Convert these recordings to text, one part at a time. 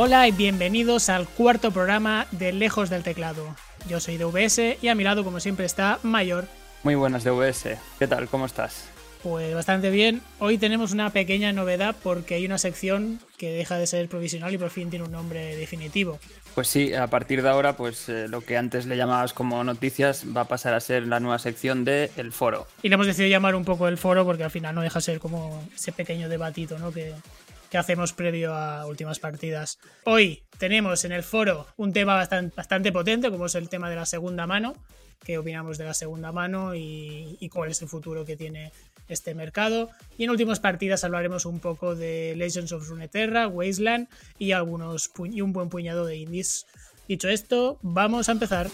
Hola y bienvenidos al cuarto programa de Lejos del Teclado. Yo soy DVS y a mi lado, como siempre, está Mayor. Muy buenas, DVS. ¿Qué tal? ¿Cómo estás? Pues bastante bien. Hoy tenemos una pequeña novedad porque hay una sección que deja de ser provisional y por fin tiene un nombre definitivo. Pues sí, a partir de ahora, pues eh, lo que antes le llamabas como noticias va a pasar a ser la nueva sección de El Foro. Y le hemos decidido llamar un poco El Foro porque al final no deja de ser como ese pequeño debatito ¿no? que, que hacemos previo a últimas partidas. Hoy tenemos en el foro un tema bastante, potente, como es el tema de la segunda mano, qué opinamos de la segunda mano y, y, cuál es el futuro que tiene este mercado. Y en últimas partidas hablaremos un poco de Legends of Runeterra, Wasteland y, algunos y un buen puñado de indies. Dicho esto, vamos a empezar.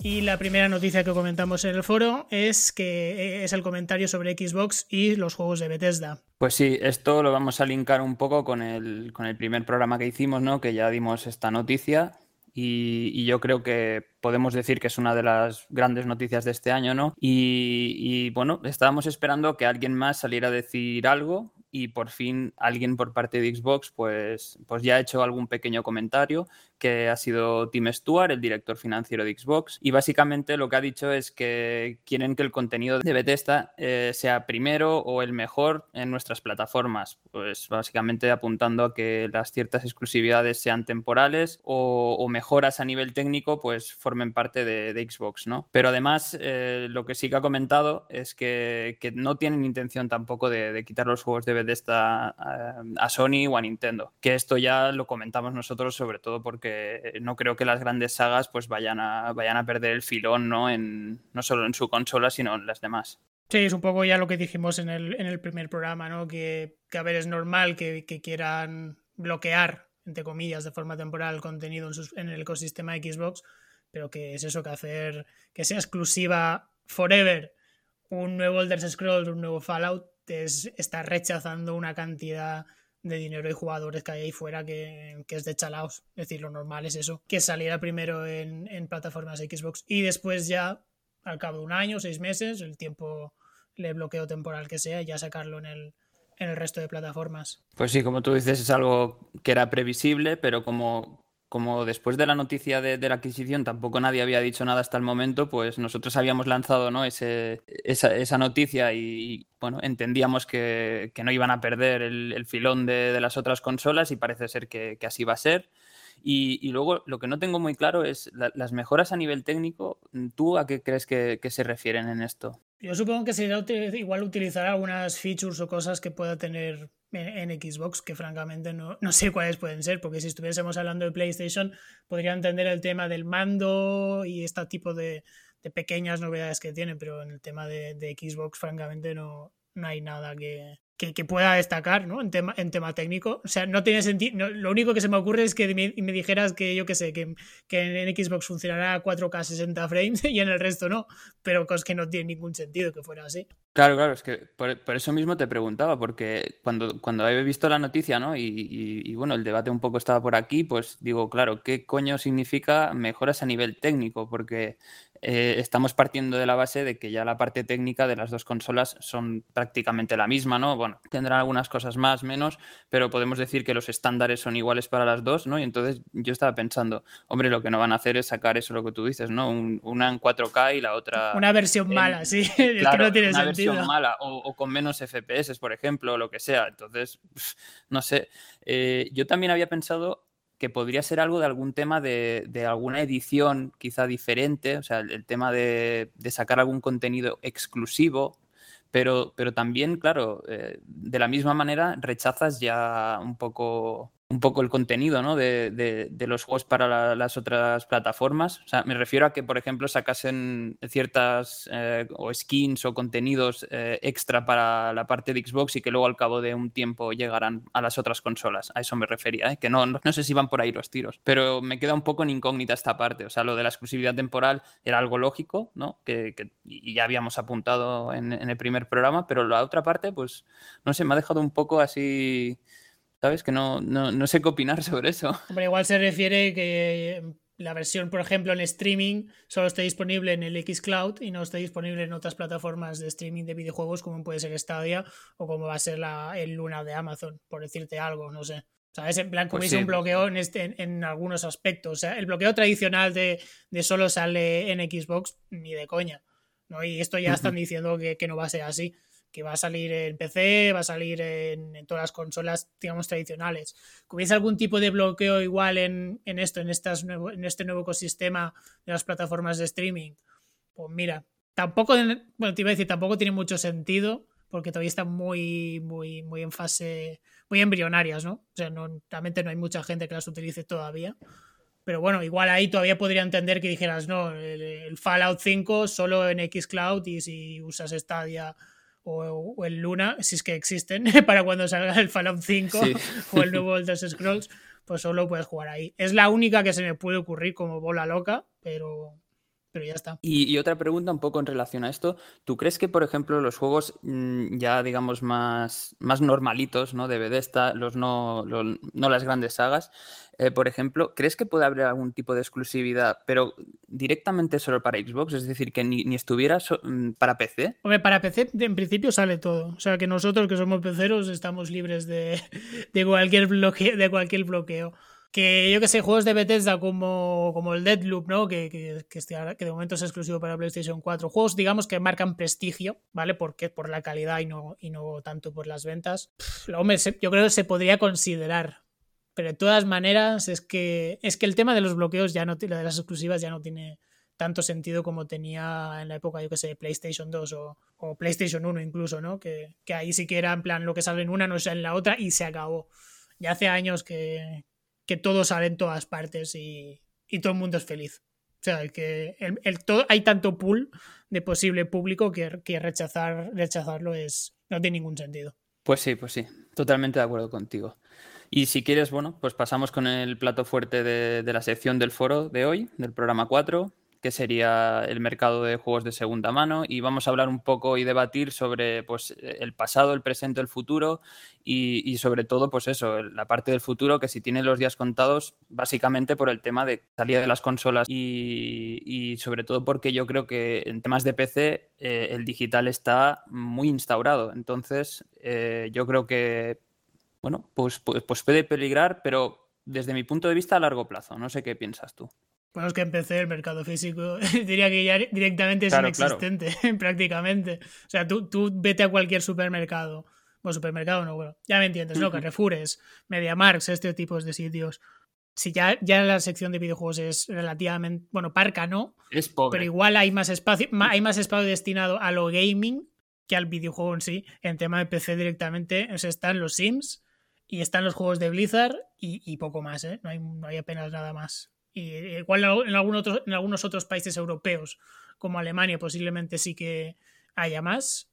Y la primera noticia que comentamos en el foro es que es el comentario sobre Xbox y los juegos de Bethesda. Pues sí, esto lo vamos a linkar un poco con el, con el primer programa que hicimos, ¿no? Que ya dimos esta noticia. Y, yo creo que podemos decir que es una de las grandes noticias de este año, ¿no? Y bueno, estábamos esperando que alguien más saliera a decir algo y por fin alguien por parte de Xbox pues, pues ya ha hecho algún pequeño comentario que ha sido Tim Stewart, el director financiero de Xbox, y básicamente lo que ha dicho es que quieren que el contenido de Bethesda eh, sea primero o el mejor en nuestras plataformas, pues básicamente apuntando a que las ciertas exclusividades sean temporales o, o mejoras a nivel técnico pues formen parte de, de Xbox, ¿no? Pero además eh, lo que sí que ha comentado es que, que no tienen intención tampoco de, de, quitar los juegos de Bethesda a, a Sony o a Nintendo, que esto ya lo comentamos nosotros sobre todo porque no creo que las grandes sagas pues vayan a, vayan a perder el filón, ¿no? En, no solo en su consola, sino en las demás. Sí, es un poco ya lo que dijimos en el, en el primer programa, ¿no? Que, que, a ver, es normal que, quieran bloquear, entre comillas, de forma temporal el contenido en, el ecosistema Xbox, pero que es eso, que hacer que sea exclusiva forever un nuevo Elder Scrolls, un nuevo Fallout, es estar rechazando una cantidad de dinero y jugadores que hay ahí fuera que, que, es de chalaos. Es decir, lo normal es eso, que saliera primero en, en, plataformas Xbox y después ya, al cabo de un año, seis meses, el tiempo, el bloqueo temporal que sea, ya sacarlo en el, en el resto de plataformas. Pues sí, como tú dices, es algo que era previsible, pero como como después de la noticia de, la adquisición tampoco nadie había dicho nada hasta el momento, pues nosotros habíamos lanzado ¿no? Ese, esa, esa, noticia y, bueno, entendíamos que, que no iban a perder el, el filón de, de, las otras consolas y parece ser que, que así va a ser. Y, luego lo que no tengo muy claro es la, las mejoras a nivel técnico. ¿Tú a qué crees que, se refieren en esto? Yo supongo que sería igual utilizar algunas features o cosas que pueda tener en, Xbox, que francamente no, no, sé cuáles pueden ser, porque si estuviésemos hablando de PlayStation, podría entender el tema del mando y este tipo de, pequeñas novedades que tiene, pero en el tema de Xbox, francamente, no, no hay nada que, que, pueda destacar ¿no? en, tema, en tema técnico. O sea, no tiene sentido. Lo único que se me ocurre es que me, me dijeras que yo qué sé, que, que, en Xbox funcionará a 4K 60 frames y en el resto no. Pero cosas que no tiene ningún sentido que fuera así. Claro, claro, es que por, por eso mismo te preguntaba, porque cuando, cuando he visto la noticia, ¿no? Y, y, y, bueno, el debate un poco estaba por aquí, pues digo, claro, ¿qué coño significa mejoras a nivel técnico? Porque eh, estamos partiendo de la base de que ya la parte técnica de las dos consolas son prácticamente la misma, ¿no? Bueno, tendrán algunas cosas más, menos, pero podemos decir que los estándares son iguales para las dos, ¿no? Y entonces yo estaba pensando, hombre, lo que no van a hacer es sacar eso lo que tú dices, ¿no? Un, una en 4K y la otra... Una versión en, mala, sí, claro, es que no tiene una sentido. versión mala o, o, con menos FPS, por ejemplo, o lo que sea. Entonces, no sé. Eh, yo también había pensado que podría ser algo de algún tema de, de alguna edición quizá diferente, o sea, el, tema de, de, sacar algún contenido exclusivo, pero, pero también, claro, eh, de la misma manera rechazas ya un poco un poco el contenido ¿no? de, de, los juegos para la, las otras plataformas. O sea, me refiero a que, por ejemplo, sacasen ciertas eh, o skins o contenidos eh, extra para la parte de Xbox y que luego al cabo de un tiempo llegarán a las otras consolas. A eso me refería, ¿eh? que no, no, sé si van por ahí los tiros, pero me queda un poco en incógnita esta parte. O sea, lo de la exclusividad temporal era algo lógico, ¿no? Que, ya habíamos apuntado en, en el primer programa, pero la otra parte, pues, no sé, me ha dejado un poco así ¿Sabes? Que no, no, no, sé qué opinar sobre eso. Hombre, igual se refiere que la versión, por ejemplo, en streaming solo esté disponible en el Xcloud y no esté disponible en otras plataformas de streaming de videojuegos como puede ser Stadia o como va a ser la, el Luna de Amazon, por decirte algo, no sé. ¿Sabes? En plan, como pues un bloqueo en, este, en, algunos aspectos. O sea, el bloqueo tradicional de, de, solo sale en Xbox, ni de coña. ¿no? Y esto ya están diciendo que, que no va a ser así que va a salir en PC, va a salir en, todas las consolas, digamos, tradicionales. ¿Hubiese algún tipo de bloqueo igual en, esto, en, estas en este nuevo ecosistema de las plataformas de streaming? Pues mira, tampoco, bueno, te iba a decir, tampoco tiene mucho sentido porque todavía están muy, muy, muy en fase, muy embrionarias, ¿no? O sea, no, realmente no hay mucha gente que las utilice todavía. Pero bueno, igual ahí todavía podría entender que dijeras, no, el, el Fallout 5 solo en Xcloud y si usas Stadia o, el Luna, si es que existen, para cuando salga el Fallout 5 o el nuevo Elder Scrolls, pues solo puedes jugar ahí. Es la única que se me puede ocurrir como bola loca, pero, pero ya está. Y, otra pregunta un poco en relación a esto. ¿Tú crees que, por ejemplo, los juegos mm, ya, digamos, más, más normalitos, ¿no? De Bethesda, los no, no las grandes sagas, eh, por ejemplo, ¿crees que puede haber algún tipo de exclusividad, pero directamente solo para Xbox? Es decir, que ni, estuviera mm, para PC. Hombre, para PC en principio sale todo. O sea, que nosotros que somos peceros estamos libres de, cualquier, bloqueo, de cualquier bloqueo. Que yo que sé, juegos de Bethesda como, como el Deadloop, ¿no? Que, que, que, de momento es exclusivo para PlayStation 4. Juegos, digamos, que marcan prestigio, ¿vale? Porque por la calidad y no, y no tanto por las ventas. hombre, yo creo que se podría considerar pero de todas maneras, es que, es que el tema de los bloqueos ya no, de las exclusivas ya no tiene tanto sentido como tenía en la época, yo que sé, PlayStation 2 o, PlayStation 1 incluso, ¿no? Que, ahí sí que era en plan lo que sale en una no sale en la otra y se acabó. Ya hace años que, que todo sale en todas partes y, todo el mundo es feliz. O sea, que el, todo, hay tanto pool de posible público que, que rechazar, rechazarlo es, no tiene ningún sentido. Pues sí, pues sí, totalmente de acuerdo contigo. Y si quieres, bueno, pues pasamos con el plato fuerte de, la sección del foro de hoy, del programa 4, que sería el mercado de juegos de segunda mano y vamos a hablar un poco y debatir sobre pues, el pasado, el presente, el futuro y, sobre todo pues eso, la parte del futuro que si tiene los días contados básicamente por el tema de salida de las consolas y, sobre todo porque yo creo que en temas de PC eh, el digital está muy instaurado entonces eh, yo creo que bueno, pues, pues, pues, puede peligrar, pero desde mi punto de vista a largo plazo. No sé qué piensas tú. Bueno, es que empecé el mercado físico, diría que ya directamente es inexistente, prácticamente. O sea, tú, tú vete a cualquier supermercado. Bueno, supermercado no, bueno, ya me entiendes, ¿no? Carrefours, MediaMarks, este tipo de sitios. Si ya, ya la sección de videojuegos es relativamente, bueno, parca no, es pobre. pero igual hay más espacio, hay más espacio destinado a lo gaming que al videojuego en sí. En tema de PC directamente, o sea, están los Sims, y están los juegos de Blizzard y, poco más, ¿eh? no, hay, no hay apenas nada más. Y igual en, en algunos otros países europeos, como Alemania, posiblemente sí que haya más,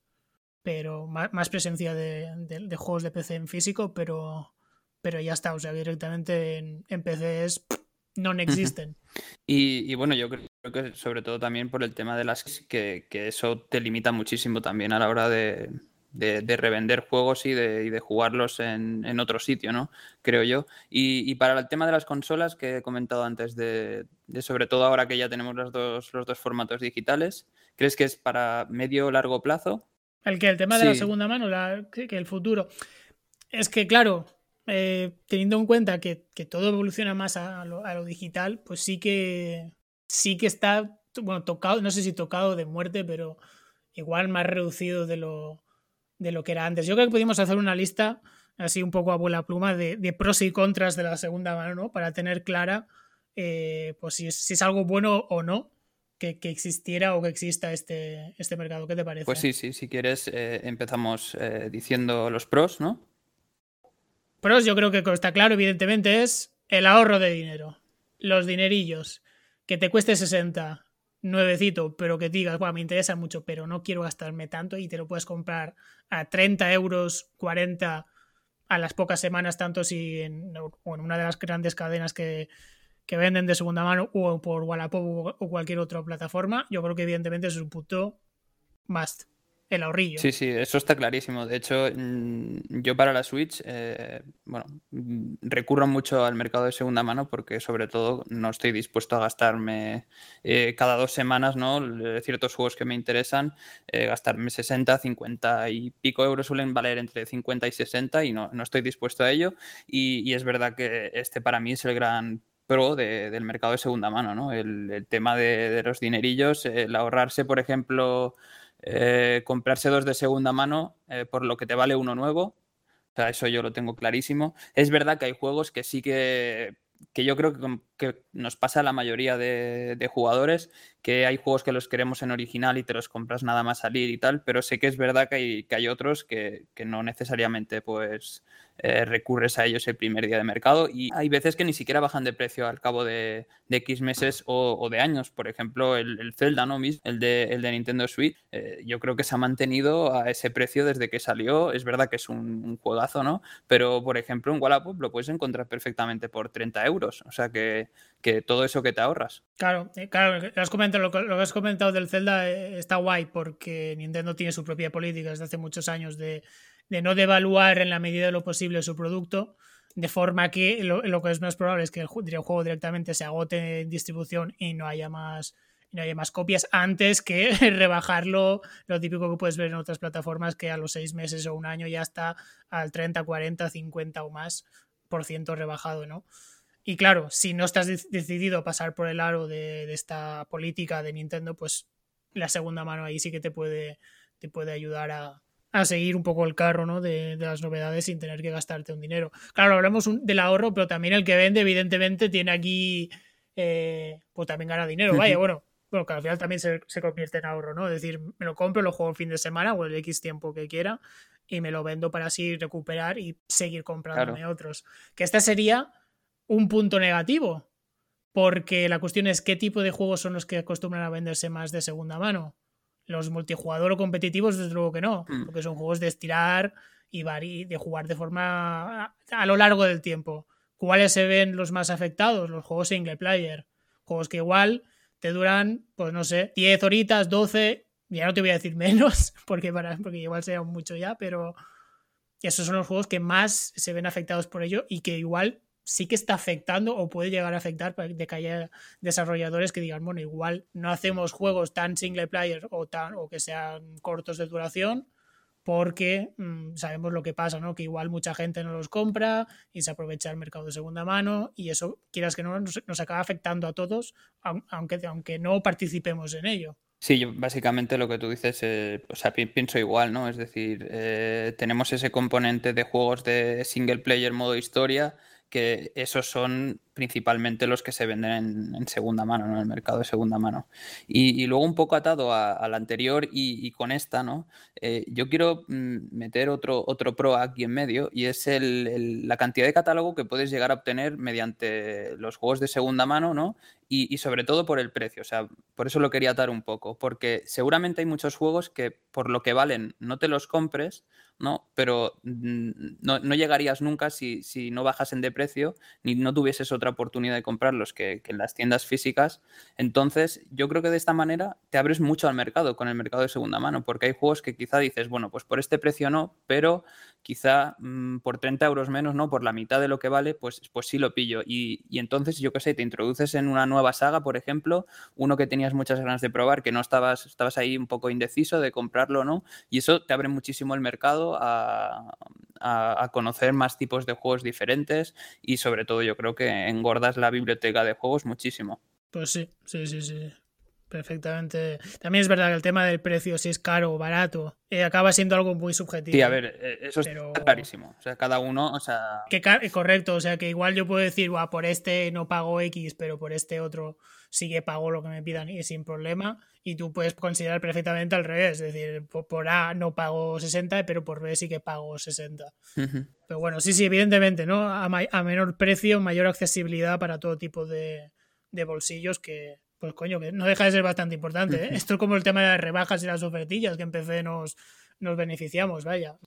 pero más, presencia de, juegos de PC en físico, pero, pero ya está, o sea, directamente en, en PC es no existen. Y, y, bueno, yo creo que sobre todo también por el tema de las que, que eso te limita muchísimo también a la hora de, de, revender juegos y de, jugarlos en, otro sitio, ¿no? Creo yo. Y, para el tema de las consolas que he comentado antes, de, sobre todo ahora que ya tenemos los dos, los dos formatos digitales, ¿crees que es para medio o largo plazo? El que el tema de la segunda mano, que, el futuro. Es que, claro, eh, teniendo en cuenta que, todo evoluciona más a lo, a lo, digital, pues sí que sí que está, bueno, tocado, no sé si tocado de muerte, pero igual más reducido de lo, de lo que era antes. Yo creo que pudimos hacer una lista así un poco a vuela pluma de, pros y contras de la segunda mano, ¿no? Para tener clara eh, pues si es, algo bueno o no que, existiera o que exista este, este mercado. ¿Qué te parece? Pues sí, sí, si quieres eh, empezamos eh, diciendo los pros, ¿no? Pros yo creo que está claro, evidentemente, es el ahorro de dinero. Los dinerillos. Que te cueste 60, nuevecito, pero que digas, bueno, me interesa mucho, pero no quiero gastarme tanto y te lo puedes comprar a 30 euros, 40 a las pocas semanas, tanto si en, una de las grandes cadenas que, venden de segunda mano o por Wallapop o cualquier otra plataforma, yo creo que evidentemente es un puto must. El ahorrillo. Sí, sí, eso está clarísimo. De hecho, mm, yo para la Switch, eh, bueno, mm, recurro mucho al mercado de segunda mano porque sobre todo no estoy dispuesto a gastarme eh, cada dos semanas, ¿no? Ciertos juegos que me interesan, eh, gastarme 60, 50 y pico euros suelen valer entre 50 y 60 y no, no estoy dispuesto a ello. Y, es verdad que este para mí es el gran pro del mercado de segunda mano, ¿no? El, tema de, de, los dinerillos, el ahorrarse, por ejemplo, eh, comprarse dos de segunda mano eh, por lo que te vale uno nuevo. O sea, eso yo lo tengo clarísimo. Es verdad que hay juegos que sí que, que yo creo que, nos pasa a la mayoría de, de, jugadores, que hay juegos que los queremos en original y te los compras nada más salir y tal, pero sé que es verdad que hay, que hay otros que, que no necesariamente pues eh, recurres a ellos el primer día de mercado y hay veces que ni siquiera bajan de precio al cabo de, X meses o, de años. Por ejemplo, el, Zelda, ¿no? El de, el de Nintendo Switch, eh, yo creo que se ha mantenido a ese precio desde que salió. Es verdad que es un, juegazo, ¿no? Pero, por ejemplo, en Wallapop lo puedes encontrar perfectamente por 30 euros. O sea que, que todo eso que te ahorras. Claro, eh, claro, lo, has comentado, lo, que has comentado del Zelda está guay porque Nintendo tiene su propia política desde hace muchos años de no devaluar en la medida de lo posible su producto, de forma que lo, que es más probable es que el, juego directamente se agote en distribución y no haya más no haya más copias antes que rebajarlo, lo típico que puedes ver en otras plataformas que a los seis meses o un año ya está al 30, 40, 50 o más por ciento rebajado, ¿no? Y claro, si no estás decidido a pasar por el aro de, de, esta política de Nintendo, pues la segunda mano ahí sí que te puede, te puede ayudar a, a seguir un poco el carro ¿no? de, las novedades sin tener que gastarte un dinero. Claro, hablamos del ahorro, pero también el que vende, evidentemente, tiene aquí, eh, pues también gana dinero. Vaya, bueno, bueno, que al final también se, convierte en ahorro, ¿no? Es decir, me lo compro, lo juego el fin de semana o el X tiempo que quiera y me lo vendo para así recuperar y seguir comprándome otros. Que este sería un punto negativo, porque la cuestión es qué tipo de juegos son los que acostumbran a venderse más de segunda mano. Los multijugador o competitivos, desde luego que no, mm. porque son juegos de estirar y de jugar de forma a, lo largo del tiempo. ¿Cuáles se ven los más afectados? Los juegos single player. Juegos que igual te duran, pues no sé, 10 horitas, 12, ya no te voy a decir menos, porque, para, porque igual sea mucho ya, pero esos son los juegos que más se ven afectados por ello y que igual sí que está afectando o puede llegar a afectar de que haya desarrolladores que digan, bueno, igual no hacemos juegos tan single player o, tan, o que sean cortos de duración porque mm, sabemos lo que pasa, ¿no? Que igual mucha gente no los compra y se aprovecha el mercado de segunda mano y eso, quieras que no, nos, acaba afectando a todos, aunque, aunque no participemos en ello. Sí, yo básicamente lo que tú dices, eh, o sea, pienso igual, ¿no? Es decir, eh, tenemos ese componente de juegos de single player modo historia que esos son principalmente los que se venden en, segunda mano, en el mercado de segunda mano. Y, luego un poco atado a, la anterior y, con esta, ¿no? Eh, yo quiero mm, meter otro, otro pro aquí en medio y es la cantidad de catálogo que puedes llegar a obtener mediante los juegos de segunda mano, ¿no? Y, sobre todo por el precio, o sea, por eso lo quería atar un poco, porque seguramente hay muchos juegos que por lo que valen no te los compres, ¿no? Pero mm, no, llegarías nunca si, si, no bajasen de precio ni no tuvieses otra oportunidad de comprarlos que, que, en las tiendas físicas. Entonces, yo creo que de esta manera te abres mucho al mercado, con el mercado de segunda mano, porque hay juegos que quizá dices, bueno, pues por este precio no, pero quizá mm, por 30 euros menos, ¿no? Por la mitad de lo que vale, pues, pues sí lo pillo. Y, y entonces, yo qué sé, te introduces en una nueva saga, por ejemplo, uno que tenías muchas ganas de probar, que no estabas, estabas ahí un poco indeciso de comprarlo o no, y eso te abre muchísimo el mercado a, a, conocer más tipos de juegos diferentes y sobre todo yo creo que engordas la biblioteca de juegos muchísimo. Pues sí, sí, sí, sí. Perfectamente. También es verdad que el tema del precio, si es caro o barato, eh, acaba siendo algo muy subjetivo. Sí, a ver, eh, eso es clarísimo. O sea, cada uno, o sea. Que, correcto, o sea, que igual yo puedo decir, por este no pago X, pero por este otro sí que pago lo que me pidan y sin problema. Y tú puedes considerar perfectamente al revés, es decir, por, A no pago 60, pero por B sí que pago 60. Pero bueno, sí, sí, evidentemente, ¿no? A, menor precio, mayor accesibilidad para todo tipo de, de bolsillos que, pues coño, que no deja de ser bastante importante. ¿eh? Esto es como el tema de las rebajas y las ofertillas, que en PC nos, nos beneficiamos, vaya.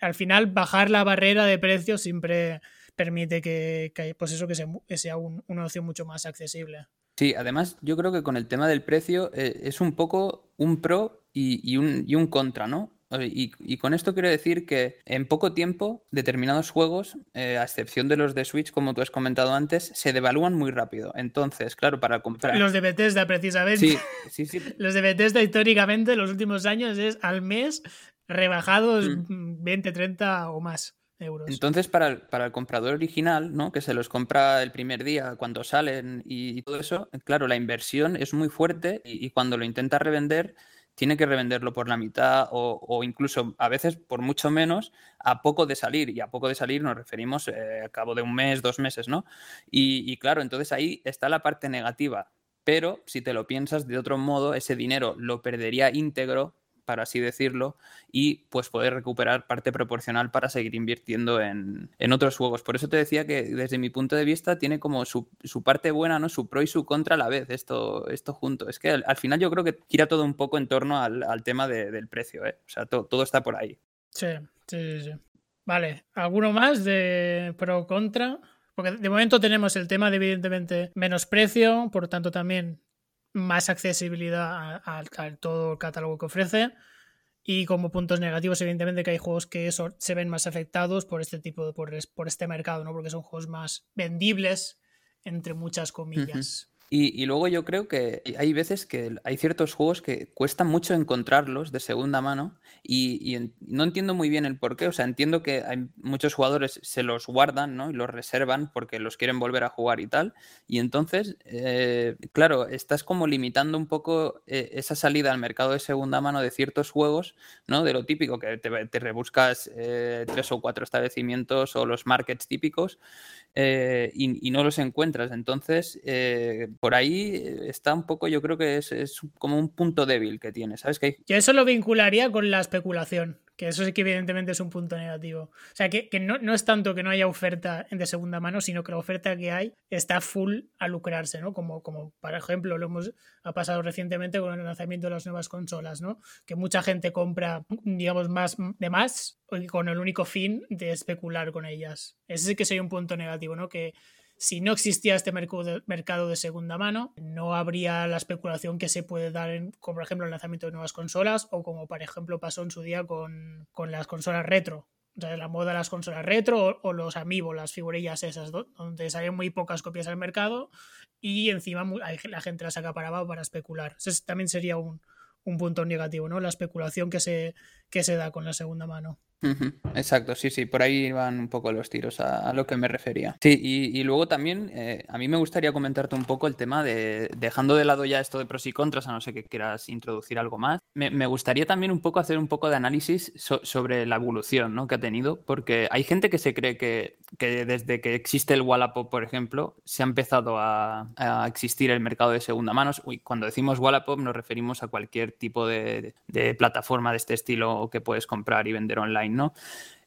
al final, bajar la barrera de precios siempre permite que, pues eso, que sea, una opción mucho más accesible. Sí, además yo creo que con el tema del precio eh, es un poco un pro y, un, y un contra, ¿no? Y, con esto quiero decir que en poco tiempo determinados juegos, eh, a excepción de los de Switch, como tú has comentado antes, se devalúan muy rápido. Entonces, claro, para comprar... Los de Bethesda, precisamente. Sí, sí, sí. los de Bethesda históricamente, los últimos años es al mes rebajados 20, mm. 30 o más. Euros. Entonces, para el, para el comprador original, ¿no? que se los compra el primer día cuando salen y, todo eso, claro, la inversión es muy fuerte y cuando lo intenta revender, tiene que revenderlo por la mitad o, incluso a veces por mucho menos a poco de salir. Y a poco de salir nos referimos eh, a cabo de un mes, dos meses, ¿no? Y, claro, entonces ahí está la parte negativa. Pero si te lo piensas de otro modo, ese dinero lo perdería íntegro para así decirlo, y pues poder recuperar parte proporcional para seguir invirtiendo en, otros juegos. Por eso te decía que desde mi punto de vista tiene como su, parte buena, ¿no? Su pro y su contra a la vez, esto, esto junto. Es que al, final yo creo que gira todo un poco en torno al, tema del precio, ¿eh? O sea, todo está por ahí. Sí, sí, sí, Vale, ¿alguno más de pro contra? Porque de momento tenemos el tema de evidentemente menos precio, por tanto también más accesibilidad a, todo el catálogo que ofrece. Y como puntos negativos, evidentemente, que hay juegos que se ven más afectados por este tipo de, por, por este mercado, ¿no? Porque son juegos más vendibles, entre muchas comillas. Y, luego yo creo que hay veces que hay ciertos juegos que cuesta mucho encontrarlos de segunda mano y, no entiendo muy bien el por qué. O sea, entiendo que hay muchos jugadores se los guardan ¿no? y los reservan porque los quieren volver a jugar y tal. Y entonces, eh, claro, estás como limitando un poco eh, esa salida al mercado de segunda mano de ciertos juegos, ¿no? De lo típico, que te, rebuscas eh, tres o cuatro establecimientos o los markets típicos y, y, no los encuentras. Entonces, por ahí está un poco, yo creo que es, como un punto débil que tiene, ¿sabes? Que Yo eso lo vincularía con la especulación, que eso sí que evidentemente es un punto negativo. O sea, que, no, es tanto que no haya oferta de segunda mano, sino que la oferta que hay está full a lucrarse, ¿no? Como, como por ejemplo, lo hemos ha pasado recientemente con el lanzamiento de las nuevas consolas, ¿no? Que mucha gente compra, digamos, más de más con el único fin de especular con ellas. Ese sí que sería un punto negativo, ¿no? Que si no existía este mercado de segunda mano, no habría la especulación que se puede dar, en, como por ejemplo el lanzamiento de nuevas consolas o como por ejemplo pasó en su día con, las consolas retro. O sea, la moda de las consolas retro o, los amigos, las figurillas esas, donde salen muy pocas copias al mercado y encima la gente las acaparaba para especular. Ese también sería un, un punto negativo, ¿no? La especulación que se, que se da con la segunda mano. Exacto, sí, sí, por ahí van un poco los tiros a, lo que me refería. Sí, y, luego también eh, a mí me gustaría comentarte un poco el tema de, dejando de lado ya esto de pros y contras, a no ser que quieras introducir algo más, me, gustaría también un poco hacer un poco de análisis sobre la evolución ¿no? que ha tenido, porque hay gente que se cree que, desde que existe el Wallapop, por ejemplo, se ha empezado a, existir el mercado de segunda mano. Uy, cuando decimos Wallapop nos referimos a cualquier tipo de plataforma de este estilo que puedes comprar y vender online ¿no?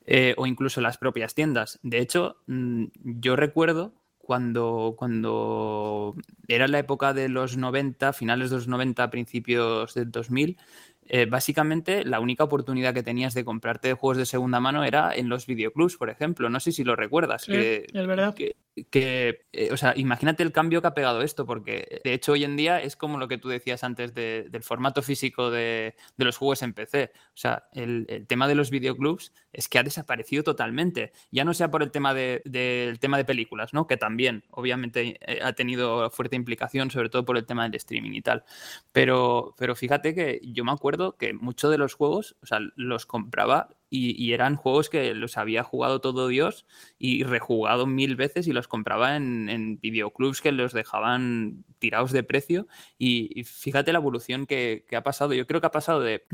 Eh, o incluso las propias tiendas. De hecho, mm, yo recuerdo cuando, cuando era la época de los 90, finales de los 90, principios del 2000, eh, básicamente la única oportunidad que tenías de comprarte juegos de segunda mano era en los videoclubs, por ejemplo. No sé si lo recuerdas. es verdad. Que, eh, o sea, imagínate el cambio que ha pegado esto, porque de hecho hoy en día es como lo que tú decías antes del formato físico de, los juegos en PC. O sea, el, tema de los videoclubs es que ha desaparecido totalmente. Ya no sea por el tema de, del tema de películas, ¿no? Que también, obviamente, eh, ha tenido fuerte implicación, sobre todo por el tema del streaming y tal. Pero, pero fíjate que yo me acuerdo que muchos de los juegos, o sea, los compraba y, eran juegos que los había jugado todo Dios y rejugado mil veces y los compraba en, videoclubs que los dejaban tirados de precio. Y, fíjate la evolución que, ha pasado. Yo creo que ha pasado de,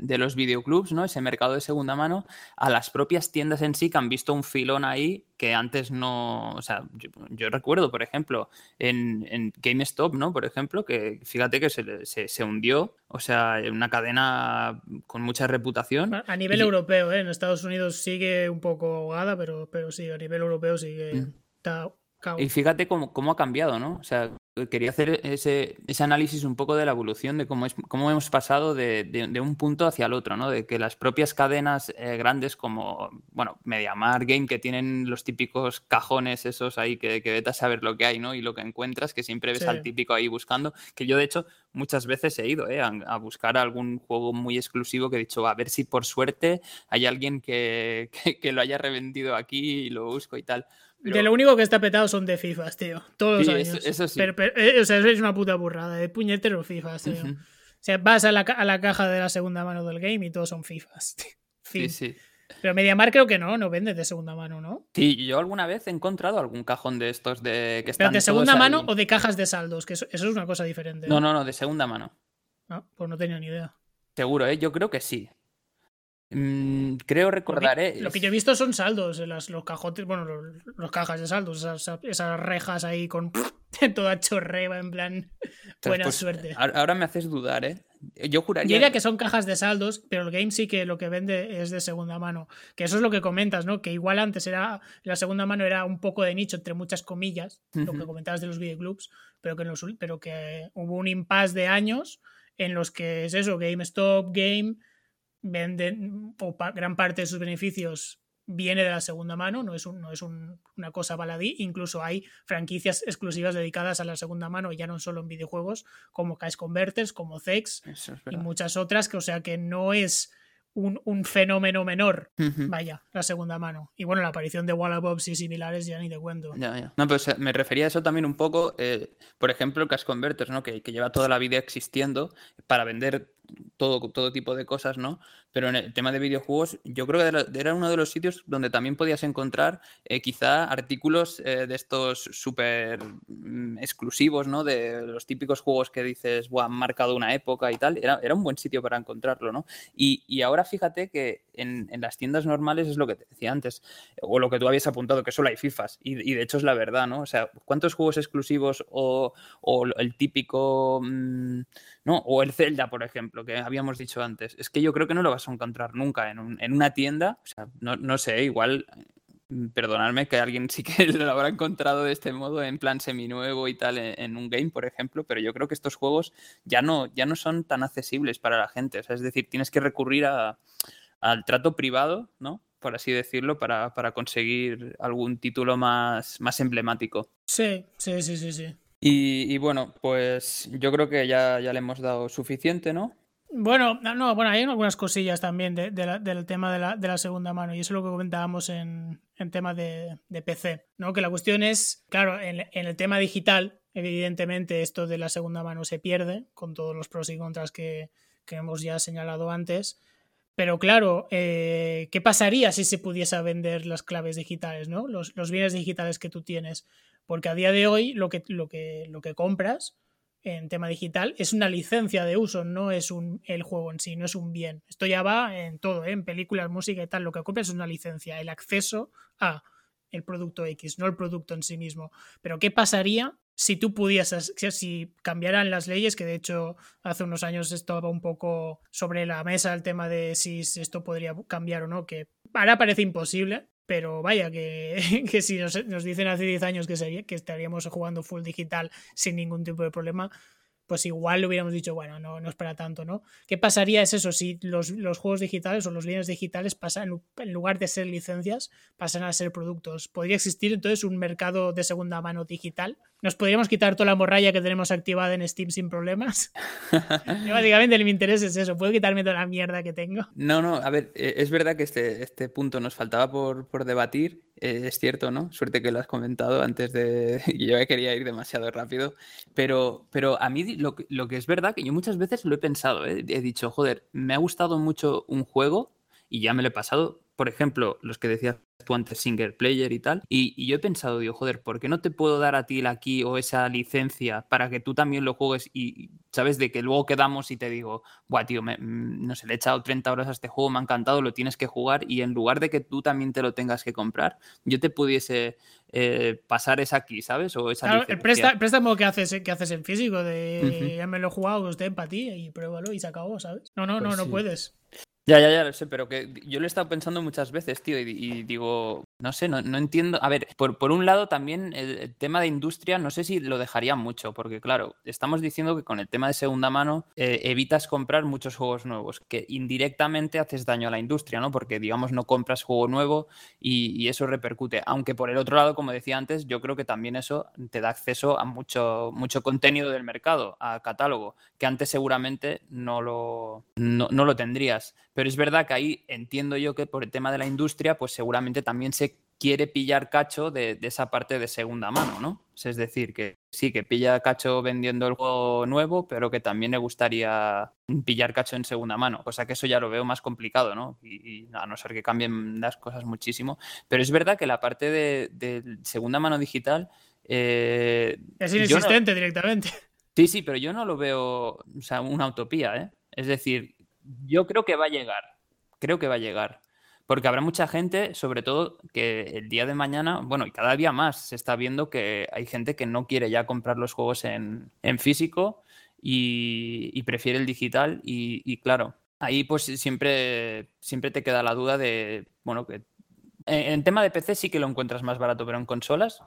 los videoclubs, ¿no? Ese mercado de segunda mano, a las propias tiendas en sí que han visto un filón ahí que antes no. O sea, yo, recuerdo, por ejemplo, en, en, GameStop, ¿no? Por ejemplo, que fíjate que se, se, hundió. O sea, una cadena con mucha reputación. A nivel europeo ¿eh? En Estados Unidos sigue un poco ahogada, pero, pero sí, a nivel europeo sigue. Mm. y fíjate cómo, cómo, ha cambiado, ¿no? O sea, quería hacer ese, ese, análisis un poco de la evolución de cómo, es, cómo hemos pasado de, de, un punto hacia el otro, ¿no? De que las propias cadenas eh, grandes como, bueno, MediaMar, Game, que tienen los típicos cajones esos ahí que, que vete a saber lo que hay, ¿no? Y lo que encuentras, que siempre ves al típico ahí buscando, que yo de hecho muchas veces he ido ¿eh? a, a, buscar algún juego muy exclusivo que he dicho, a ver si por suerte hay alguien que, que, que lo haya revendido aquí y lo busco y tal. De lo único que está petado son de FIFA, tío. Todos los años. Eso, sí. pero, eh, o sea, eso es una puta burrada. De puñetero FIFA, tío. O sea, vas a la, a la, caja de la segunda mano del game y todos son FIFAs. Sí, sí. Pero Mediamar creo que no, no vende de segunda mano, ¿no? Sí, yo alguna vez he encontrado algún cajón de estos de que están. ¿Pero de segunda mano o de cajas de saldos? Que eso, es una cosa diferente. No, no, no, de segunda mano. Ah, pues no tenía ni idea. Seguro, ¿eh? Yo creo que sí. Mm, creo recordar, ¿eh? Lo que yo he visto son saldos, los cajotes, bueno, los, cajas de saldos, esas, rejas ahí con toda chorreba, en plan, buena pues, suerte. Ahora me haces dudar, ¿eh? Yo juraría. Yo diría que son cajas de saldos, pero el game sí que lo que vende es de segunda mano. Que eso es lo que comentas, ¿no? Que igual antes era la segunda mano era un poco de nicho, entre muchas comillas, lo que comentabas de los videoclubs, pero que, los, pero que hubo un impasse de años en los que es eso, GameStop, Game venden, o gran parte de sus beneficios viene de la segunda mano, no es, un, no es una cosa baladí, incluso hay franquicias exclusivas dedicadas a la segunda mano, ya no solo en videojuegos, como Cash Converters, como Zex y muchas otras, que o sea que no es un, fenómeno menor, vaya, la segunda mano. Y bueno, la aparición de Wallabobs y similares ya ni te cuento. No, pues eh, me refería a eso también un poco, eh, por ejemplo, Cash Converters, ¿no? Que, que, lleva toda la vida existiendo para vender todo, todo tipo de cosas, ¿no? Pero en el tema de videojuegos, yo creo que era uno de los sitios donde también podías encontrar eh, quizá artículos eh, de estos súper mm, exclusivos, ¿no? De los típicos juegos que dices, Buah, han marcado una época y tal. Era, era un buen sitio para encontrarlo, ¿no? Y, y ahora fíjate que en, en, las tiendas normales es lo que te decía antes, o lo que tú habías apuntado, que solo hay FIFAs. Y, y de hecho es la verdad, ¿no? O sea, ¿cuántos juegos exclusivos o, o el típico, mmm, ¿no? O el Zelda, por ejemplo, que habíamos dicho antes. Es que yo creo que no lo vas a encontrar nunca en, un, en una tienda. O sea, no, no sé, igual mm, perdonadme que alguien sí que lo habrá encontrado de este modo en plan seminuevo y tal en, en, un game, por ejemplo, pero yo creo que estos juegos ya no, ya no son tan accesibles para la gente. O sea, es decir, tienes que recurrir a, al trato privado, ¿no? Por así decirlo, para, para conseguir algún título más, más emblemático. Sí, sí, sí, sí, sí. Y, y, bueno, pues yo creo que ya, ya le hemos dado suficiente, ¿no? Bueno, no, bueno, hay algunas cosillas también del tema de la, segunda mano, y eso es lo que comentábamos en, tema de, PC, ¿no? Que la cuestión es, claro, en, el tema digital, evidentemente esto de la segunda mano se pierde, con todos los pros y contras que, hemos ya señalado antes. Pero claro, eh, ¿qué pasaría si se pudiese vender las claves digitales, ¿no? Los, bienes digitales que tú tienes? Porque a día de hoy lo que, lo que compras en tema digital es una licencia de uso, no es un, el juego en sí, no es un bien. Esto ya va en todo, ¿eh? en películas, música y tal. Lo que compras es una licencia, el acceso a el producto X, no el producto en sí mismo. Pero ¿qué pasaría si tú pudieses, si cambiaran las leyes, que de hecho hace unos años estaba un poco sobre la mesa el tema de si esto podría cambiar o no, que ahora parece imposible, pero vaya, que, que si nos, nos, dicen hace 10 años que, sería, que estaríamos jugando full digital sin ningún tipo de problema, pues igual le hubiéramos dicho, bueno, no, no es para tanto, ¿no? ¿Qué pasaría es eso si los, los juegos digitales o los bienes digitales pasan, en lugar de ser licencias, pasan a ser productos? ¿Podría existir entonces un mercado de segunda mano digital? ¿Nos podríamos quitar toda la morralla que tenemos activada en Steam sin problemas? básicamente mi interés es eso, puedo quitarme toda la mierda que tengo. No, no, a ver, eh, es verdad que este, este punto nos faltaba por, por debatir, eh, es cierto, ¿no? Suerte que lo has comentado antes de... yo quería ir demasiado rápido, pero, pero a mí lo, lo, que es verdad que yo muchas veces lo he pensado, ¿eh? he dicho, joder, me ha gustado mucho un juego y ya me lo he pasado, por ejemplo, los que decías tú antes, single player y tal, y, y, yo he pensado, digo, joder, ¿por qué no te puedo dar a ti la key o esa licencia para que tú también lo juegues y, sabes, de que luego quedamos y te digo, buah, tío, me, no sé, le he echado 30 horas a este juego, me ha encantado, lo tienes que jugar y en lugar de que tú también te lo tengas que comprar, yo te pudiese eh, pasar esa aquí, ¿sabes? O esa claro, el préstamo, préstamo que haces, que haces en físico, de uh -huh. ya me lo he jugado, usted para ti y pruébalo y se acabó, ¿sabes? No, no, pues no, sí. no puedes. Ya, ya, ya lo sé, pero que yo lo he estado pensando muchas veces, tío, y, y, digo, no sé, no, entiendo. A ver, por, por, un lado también el, tema de industria, no sé si lo dejaría mucho, porque claro, estamos diciendo que con el tema de segunda mano eh, evitas comprar muchos juegos nuevos, que indirectamente haces daño a la industria, ¿no? Porque digamos no compras juego nuevo y, eso repercute. Aunque por el otro lado, como decía antes, yo creo que también eso te da acceso a mucho, mucho contenido del mercado, a catálogo, que antes seguramente no lo, no, no lo tendrías. Pero es verdad que ahí entiendo yo que por el tema de la industria, pues seguramente también se quiere pillar cacho de, esa parte de segunda mano, ¿no? Es decir, que sí, que pilla cacho vendiendo el juego nuevo, pero que también le gustaría pillar cacho en segunda mano, cosa que eso ya lo veo más complicado, ¿no? Y, a no ser que cambien las cosas muchísimo. Pero es verdad que la parte de, segunda mano digital... Eh, es inexistente directamente. Sí, sí, pero yo no lo veo, o sea, una utopía, ¿eh? Es decir, yo creo que va a llegar, creo que va a llegar. Porque habrá mucha gente, sobre todo, que el día de mañana, bueno, y cada día más se está viendo que hay gente que no quiere ya comprar los juegos en, físico y, prefiere el digital. Y, claro, ahí pues siempre, siempre te queda la duda de, bueno, que en, tema de PC sí que lo encuentras más barato, pero en consolas,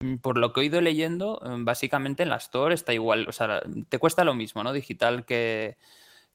mm, por lo que he ido leyendo, básicamente en la Store está igual, o sea, te cuesta lo mismo, ¿no? Digital que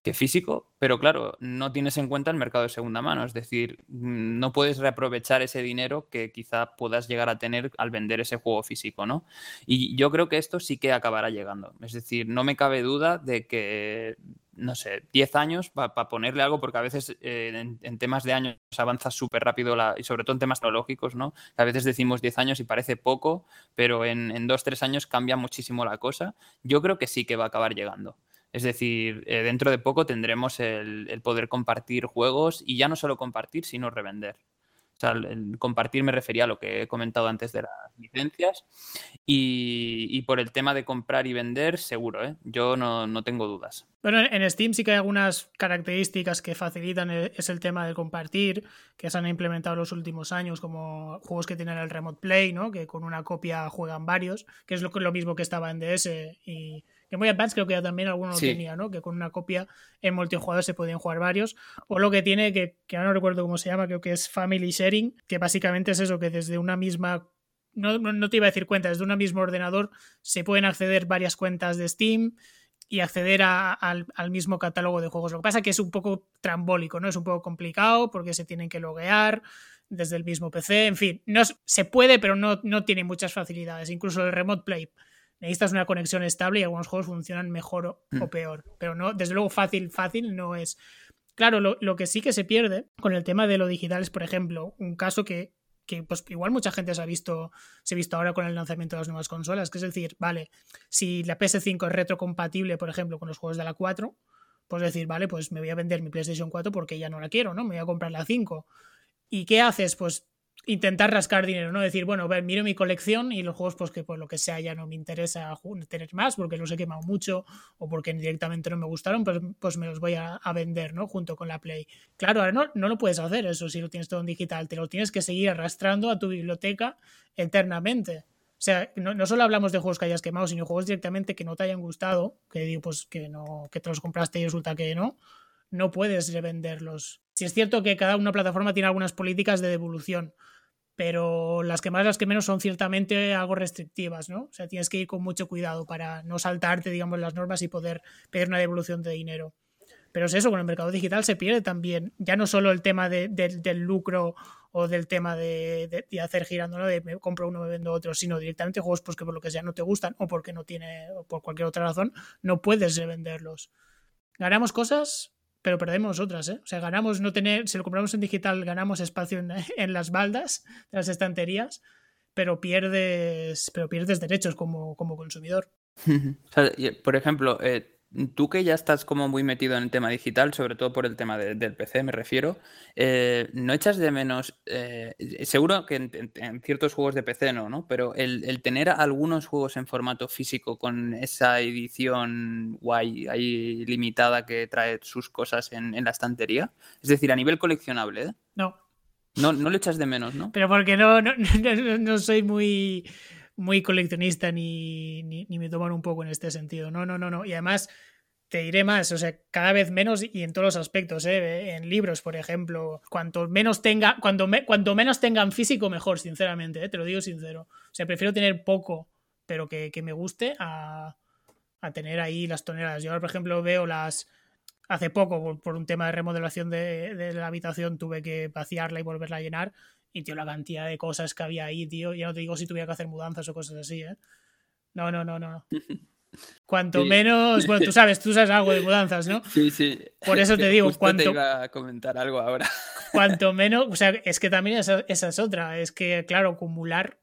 que físico, pero claro, no tienes en cuenta el mercado de segunda mano, es decir, mm, no puedes reaprovechar ese dinero que quizá puedas llegar a tener al vender ese juego físico, ¿no? Y yo creo que esto sí que acabará llegando, es decir, no me cabe duda de que, no sé, 10 años para ponerle algo, porque a veces eh, en, temas de años avanza súper rápido, la, y sobre todo en temas tecnológicos, ¿no? A veces decimos 10 años y parece poco, pero en 2-3 años cambia muchísimo la cosa. Yo creo que sí que va a acabar llegando. Es decir, eh, dentro de poco tendremos el, poder compartir juegos y ya no solo compartir, sino revender. O sea, el, compartir me refería a lo que he comentado antes de las licencias. Y, por el tema de comprar y vender, seguro, ¿eh? yo no, tengo dudas. Bueno, en Steam sí que hay algunas características que facilitan, eh, es el tema de compartir, que se han implementado en los últimos años, como juegos que tienen el Remote Play, ¿no? que con una copia juegan varios, que es lo, lo mismo que estaba en DS y Game Boy Advance creo que ya también alguno lo tenía, ¿no? Que con una copia en multijugador se podían jugar varios. O lo que tiene, que, que ahora no recuerdo cómo se llama, creo que es Family Sharing, que básicamente es eso, que desde una misma no, no, te iba a decir cuenta, desde un mismo ordenador se pueden acceder varias cuentas de Steam y acceder al, mismo catálogo de juegos. Lo que pasa es que es un poco trambólico, ¿no? Es un poco complicado porque se tienen que loguear desde el mismo PC. En fin, no, se puede, pero no, no tiene muchas facilidades. Incluso el Remote Play necesitas una conexión estable y algunos juegos funcionan mejor o, mm. peor. Pero no, desde luego fácil, fácil no es. Claro, lo, que sí que se pierde con el tema de lo digital es, por ejemplo, un caso que, que pues igual mucha gente se ha visto, se ha visto ahora con el lanzamiento de las nuevas consolas, que es decir, vale, si la PS5 es retrocompatible, por ejemplo, con los juegos de la 4, pues decir, vale, pues me voy a vender mi PlayStation 4 porque ya no la quiero, ¿no? Me voy a comprar la 5. ¿Y qué haces? Pues intentar rascar dinero, ¿no? Decir, bueno, ver, miro mi colección y los juegos, pues que por lo que sea ya no me interesa tener más porque los he quemado mucho o porque directamente no me gustaron, pues, pues me los voy a, vender, ¿no? Junto con la Play. Claro, ahora no, no lo puedes hacer eso si lo tienes todo en digital, te lo tienes que seguir arrastrando a tu biblioteca eternamente. O sea, no, no, solo hablamos de juegos que hayas quemado, sino juegos directamente que no te hayan gustado, que digo, pues que no, que te los compraste y resulta que no, no puedes revenderlos. Si es cierto que cada una plataforma tiene algunas políticas de devolución, pero las que más, las que menos son ciertamente algo restrictivas, ¿no? O sea, tienes que ir con mucho cuidado para no saltarte, digamos, las normas y poder pedir una devolución de dinero. Pero es eso, con el mercado digital se pierde también, ya no solo el tema del lucro o del tema de, hacer girando, ¿no? de compro uno, me vendo otro, sino directamente juegos pues, que por lo que sea no te gustan o porque no tiene, o por cualquier otra razón, no puedes revenderlos. Ganamos cosas, pero perdemos otras, ¿eh? O sea, ganamos no tener, si lo compramos en digital, ganamos espacio en, las baldas de las estanterías, pero pierdes, pero pierdes derechos como, como consumidor. por ejemplo, eh, tú que ya estás como muy metido en el tema digital, sobre todo por el tema del PC, me refiero, eh, ¿no echas de menos, eh, seguro que en, ciertos juegos de PC no, ¿no? Pero el, tener algunos juegos en formato físico con esa edición guay ahí limitada que trae sus cosas en, la estantería, es decir, a nivel coleccionable, ¿eh? No. No, no lo echas de menos, ¿no? Pero porque no, no, no soy muy muy coleccionista ni, ni, me toman un poco en este sentido. No, no, no, no. Y además, te diré más, o sea, cada vez menos y en todos los aspectos, ¿eh? en libros, por ejemplo, cuanto menos tenga, cuanto, cuanto menos tengan físico, mejor, sinceramente, ¿eh? te lo digo sincero. O sea, prefiero tener poco, pero que, me guste, a, tener ahí las toneladas. Yo ahora, por ejemplo, veo las... Hace poco, por, un tema de remodelación de, la habitación, tuve que vaciarla y volverla a llenar. Y, tío, la cantidad de cosas que había ahí, tío. Ya no te digo si tuviera que hacer mudanzas o cosas así, ¿eh? No, no, no, no. Cuanto menos, bueno, tú sabes, tú sabes algo de mudanzas, ¿no? Sí, sí. Por eso te digo, cuanto. Te iba a comentar algo ahora. Cuanto menos, o sea, es que también esa, es otra, es que, claro, acumular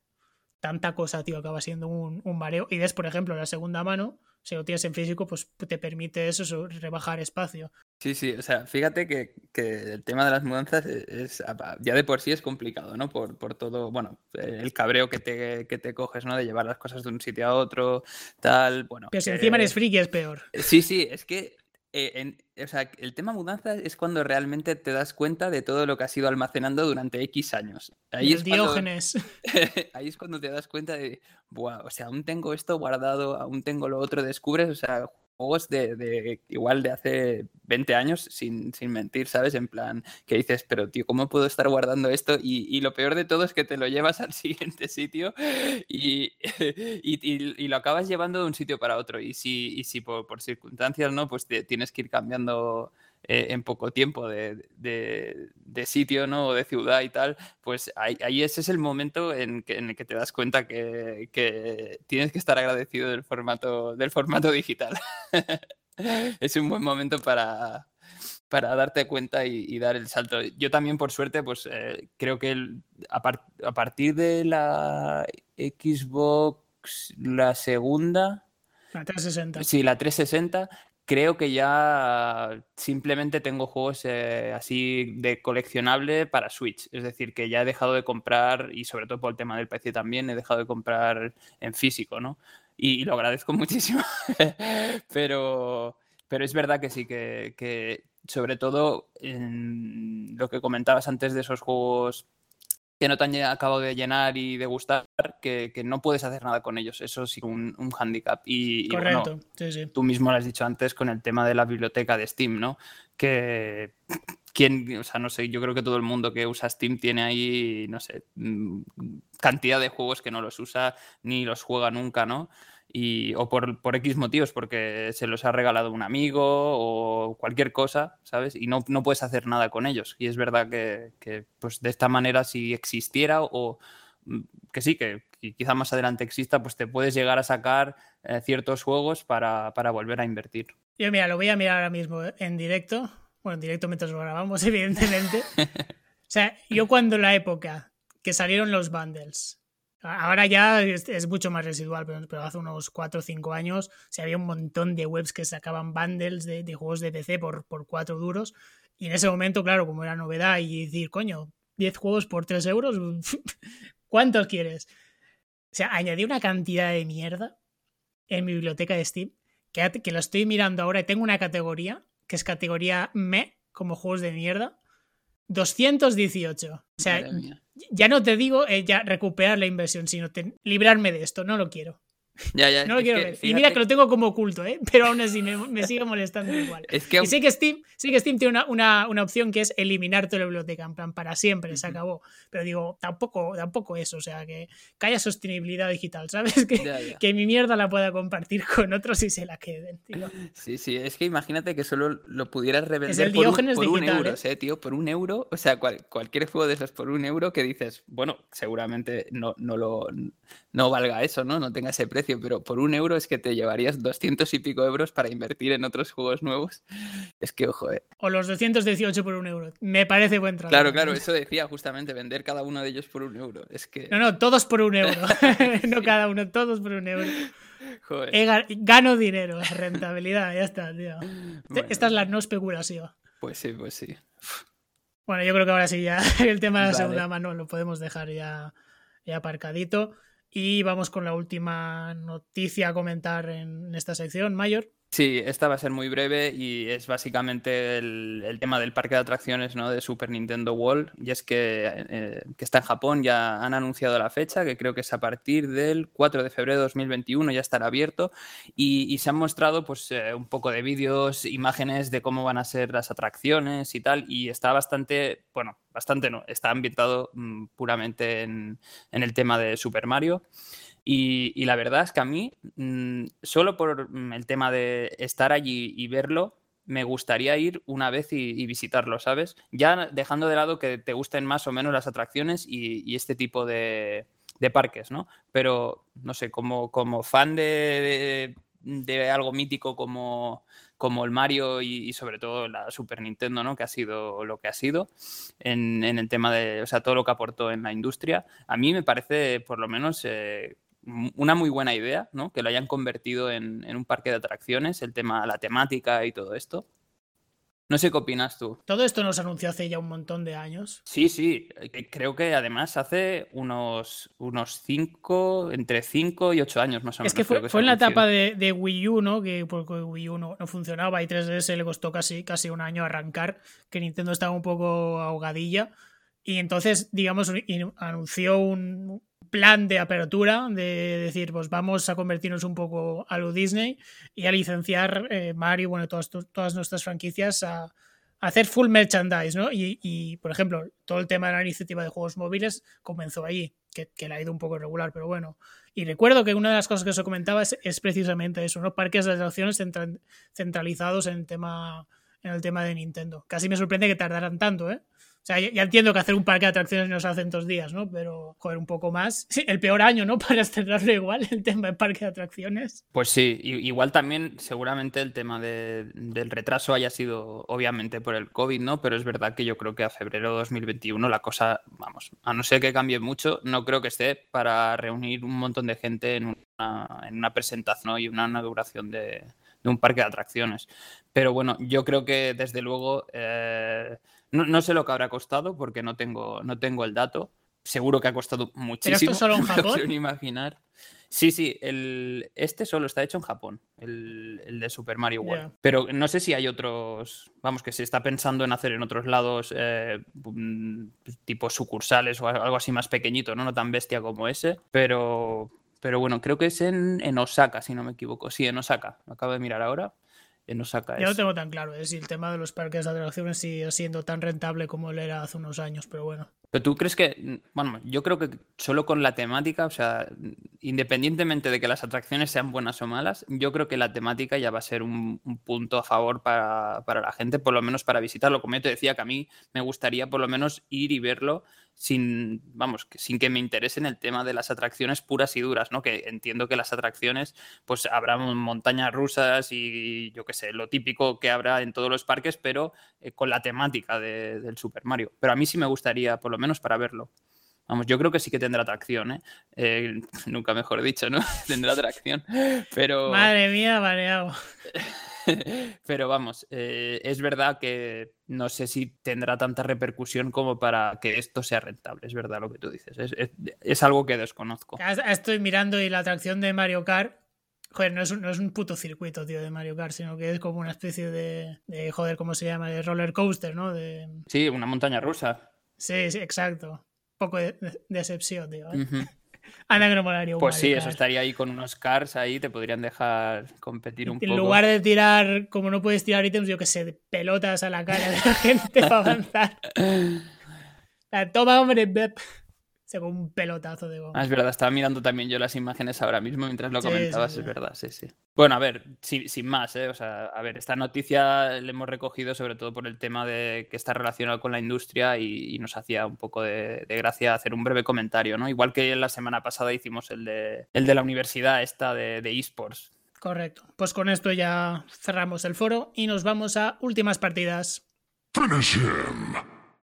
tanta cosa, tío, acaba siendo un, un mareo. Y ves, por ejemplo, la segunda mano, si lo tienes en físico, pues te permite eso, rebajar espacio. Sí, sí, o sea, fíjate que, el tema de las mudanzas es, ya de por sí es complicado, ¿no? Por, todo, bueno, el cabreo que te, que te coges, ¿no? De llevar las cosas de un sitio a otro, tal, bueno. Pero si encima eres friki es peor. Sí, sí, es que eh, o sea, el tema mudanzas es cuando realmente te das cuenta de todo lo que has ido almacenando durante X años. Ahí es Diógenes. ahí es cuando te das cuenta de, Buah, o sea, aún tengo esto guardado, aún tengo lo otro, descubres, o sea, juegos de, igual de hace 20 años, sin, mentir, ¿sabes? En plan, que dices, pero tío, ¿cómo puedo estar guardando esto? Y, lo peor de todo es que te lo llevas al siguiente sitio y, y, lo acabas llevando de un sitio para otro. Y si, y si por, por circunstancias, ¿no? Pues tienes que ir cambiando eh, en poco tiempo de, sitio ¿no? o de ciudad y tal, pues ahí, ese es el momento en, que, en el que te das cuenta que, tienes que estar agradecido del formato, del formato digital. es un buen momento para, para darte cuenta y, dar el salto. Yo también, por suerte, pues eh, creo que a, a, partir de la Xbox, la segunda... La 360. Sí, la 360, creo que ya simplemente tengo juegos eh, así de coleccionable para Switch. Es decir, que ya he dejado de comprar, y sobre todo por el tema del PC también, he dejado de comprar en físico, ¿no? Y, lo agradezco muchísimo. pero, pero es verdad que sí, que, que sobre todo en lo que comentabas antes de esos juegos que no te han acabado de llenar y de gustar, que, no puedes hacer nada con ellos. Eso sí, un, un hándicap. Y, Correcto, sí, sí. Tú mismo lo has dicho antes con el tema de la biblioteca de Steam, ¿no? Que quién, o sea, no sé, yo creo que todo el mundo que usa Steam tiene ahí, no sé, mm, cantidad de juegos que no los usa ni los juega nunca, ¿no? Y, o por, por, X motivos, porque se los ha regalado un amigo o cualquier cosa, ¿sabes? Y no, no puedes hacer nada con ellos. Y es verdad que, que pues de esta manera, si existiera o mm, que sí, que, quizá más adelante exista, pues te puedes llegar a sacar eh, ciertos juegos para, para, volver a invertir. Yo, mira, lo voy a mirar ahora mismo en directo. Bueno, en directo mientras lo grabamos, evidentemente. o sea, yo cuando en la época que salieron los bundles Ahora ya es, mucho más residual, pero, hace unos 4 o 5 años se había un montón de webs que sacaban bundles de, juegos de PC por, por 4 duros. Y en ese momento, claro, como era novedad y decir, coño, 10 juegos por 3 euros, ¿cuántos quieres? O sea, añadí una cantidad de mierda en mi biblioteca de Steam que, que lo estoy mirando ahora y tengo una categoría que es categoría me, como juegos de mierda. 218. O sea, ya no te digo eh, ya recuperar la inversión, sino librarme de esto, no lo quiero. Ya, ya, no lo quiero ver. Y mira que lo tengo como oculto, ¿eh? pero aún así me, sigue molestando igual. Y sí que Steam, que Steam tiene una, una, opción que es eliminar toda la biblioteca, en plan, para siempre, se acabó. Pero digo, tampoco, tampoco eso, o sea, que, haya sostenibilidad digital, ¿sabes? Que, que mi mierda la pueda compartir con otros y se la queden, tío. Sí, sí, es que imagínate que solo lo pudieras revender por, un, por un, euro, ¿eh? tío? Por un euro, o sea, cualquier juego de esos por un euro que dices, bueno, seguramente no, no, lo, no valga eso, ¿no? No tenga ese precio pero por un euro es que te llevarías 200 y pico euros para invertir en otros juegos nuevos. Es que, ojo, eh. O los 218 por un euro. Me parece buen trabajo. Claro, claro, eso decía justamente, vender cada uno de ellos por un euro. Es que... No, no, todos por un euro. no cada uno, todos por un euro. Joder. gano dinero, rentabilidad, ya está, tío. Esta es la no especulación. Pues sí, pues sí. Bueno, yo creo que ahora sí ya el tema de la segunda mano lo podemos dejar ya, ya aparcadito. Y vamos con la última noticia a comentar en esta sección, Mayor. Sí, esta va a ser muy breve y es básicamente el, tema del parque de atracciones ¿no? de Super Nintendo World. Y es que, eh, que, está en Japón, ya han anunciado la fecha, que creo que es a partir del 4 de febrero de 2021, ya estará abierto. Y, se han mostrado pues, eh, un poco de vídeos, imágenes de cómo van a ser las atracciones y tal. Y está bastante, bueno, bastante no, está ambientado mm, puramente en, en el tema de Super Mario. Y, la verdad es que a mí, mm, solo por mm, el tema de estar allí y verlo, me gustaría ir una vez y, visitarlo, ¿sabes? Ya dejando de lado que te gusten más o menos las atracciones y, este tipo de, parques, ¿no? Pero, no sé, como, como fan de, algo mítico como, como el Mario y, sobre todo la Super Nintendo, ¿no? Que ha sido lo que ha sido en, el tema de, o sea, todo lo que aportó en la industria, a mí me parece, por lo menos, eh, una muy buena idea, ¿no? Que lo hayan convertido en, un parque de atracciones, el tema, la temática y todo esto. No sé qué opinas tú. Todo esto nos anunció hace ya un montón de años. Sí, sí. Eh, creo que además hace unos, unos cinco, entre 5 y 8 años más o menos. Es que fue, fue en la etapa de, Wii U, ¿no? Que porque Wii U no, funcionaba y 3DS le costó casi, casi un año arrancar, que Nintendo estaba un poco ahogadilla. Y entonces, digamos, anunció un, plan de apertura, de decir, pues vamos a convertirnos un poco a lo Disney y a licenciar eh, Mario, bueno, todas, todas nuestras franquicias a, hacer full merchandise, ¿no? Y, por ejemplo, todo el tema de la iniciativa de juegos móviles comenzó ahí, que, que le ha ido un poco irregular, pero bueno. Y recuerdo que una de las cosas que se comentaba es, precisamente eso, ¿no? Parques de atracciones centralizados en el, tema, en el tema de Nintendo. Casi me sorprende que tardaran tanto, ¿eh? Sea, ya, entiendo que hacer un parque de atracciones no se hace en dos días, ¿no? Pero, joder, un poco más. El peor año, ¿no? Para estrenarlo igual, el tema de parque de atracciones. Pues sí, igual también seguramente el tema del retraso haya sido obviamente por el COVID, ¿no? Pero es verdad que yo creo que a febrero de 2021 la cosa, vamos, a no ser que cambie mucho, no creo que esté para reunir un montón de gente en una, en una presentación y una inauguración de, de un parque de atracciones. Pero bueno, yo creo que desde luego... Eh, no, sé lo que habrá costado porque no tengo, no tengo el dato. Seguro que ha costado muchísimo. ¿Pero esto solo en Japón? imaginar. Sí, sí, el, este solo está hecho en Japón, el, de Super Mario World. Pero no sé si hay otros, vamos, que se está pensando en hacer en otros lados, eh, mm, tipo sucursales o algo así más pequeñito, ¿no? No tan bestia como ese. Pero, pero bueno, creo que es en, en Osaka, si no me equivoco. Sí, en Osaka. Lo acabo de mirar ahora en Osaka. Yo no tengo tan claro ¿eh? si el tema de los parques de atracciones sigue siendo tan rentable como él era hace unos años, pero bueno. Pero tú crees que, bueno, yo creo que solo con la temática, o sea, independientemente de que las atracciones sean buenas o malas, yo creo que la temática ya va a ser un, punto a favor para, para, la gente, por lo menos para visitarlo. Como yo te decía, que a mí me gustaría por lo menos ir y verlo sin, vamos, sin que me interesen el tema de las atracciones puras y duras, ¿no? Que entiendo que las atracciones, pues habrá montañas rusas y yo qué sé, lo típico que habrá en todos los parques, pero eh, con la temática del Super Mario. Pero a mí sí me gustaría, por lo menos para verlo. Vamos, yo creo que sí que tendrá atracción, ¿eh? eh nunca mejor dicho, ¿no? tendrá atracción, pero... Madre mía, mareado. Pero vamos, eh, es verdad que no sé si tendrá tanta repercusión como para que esto sea rentable. Es verdad lo que tú dices. Es, algo que desconozco. Estoy mirando y la atracción de Mario Kart. Joder, no es, un, no es un puto circuito, tío, de Mario Kart, sino que es como una especie de, joder, ¿cómo se llama? De roller coaster, ¿no? De... Sí, una montaña rusa. Sí, sí, exacto. Poco de, decepción, tío. ¿eh? Anda que no molaría Pues sí, eso estaría ahí con unos cars ahí, te podrían dejar competir un poco. En lugar de tirar, como no puedes tirar ítems, yo que sé, pelotas a la cara de la gente para avanzar. toma, hombre, según un pelotazo de goma. Ah, es verdad, estaba mirando también yo las imágenes ahora mismo mientras lo comentabas, es verdad, sí, sí. Bueno, a ver, sin, más, ¿eh? O sea, a ver, esta noticia la hemos recogido sobre todo por el tema de que está relacionado con la industria y, nos hacía un poco de, gracia hacer un breve comentario, ¿no? Igual que la semana pasada hicimos el de, el de la universidad esta de, de esports. Correcto. Pues con esto ya cerramos el foro y nos vamos a últimas partidas. Finish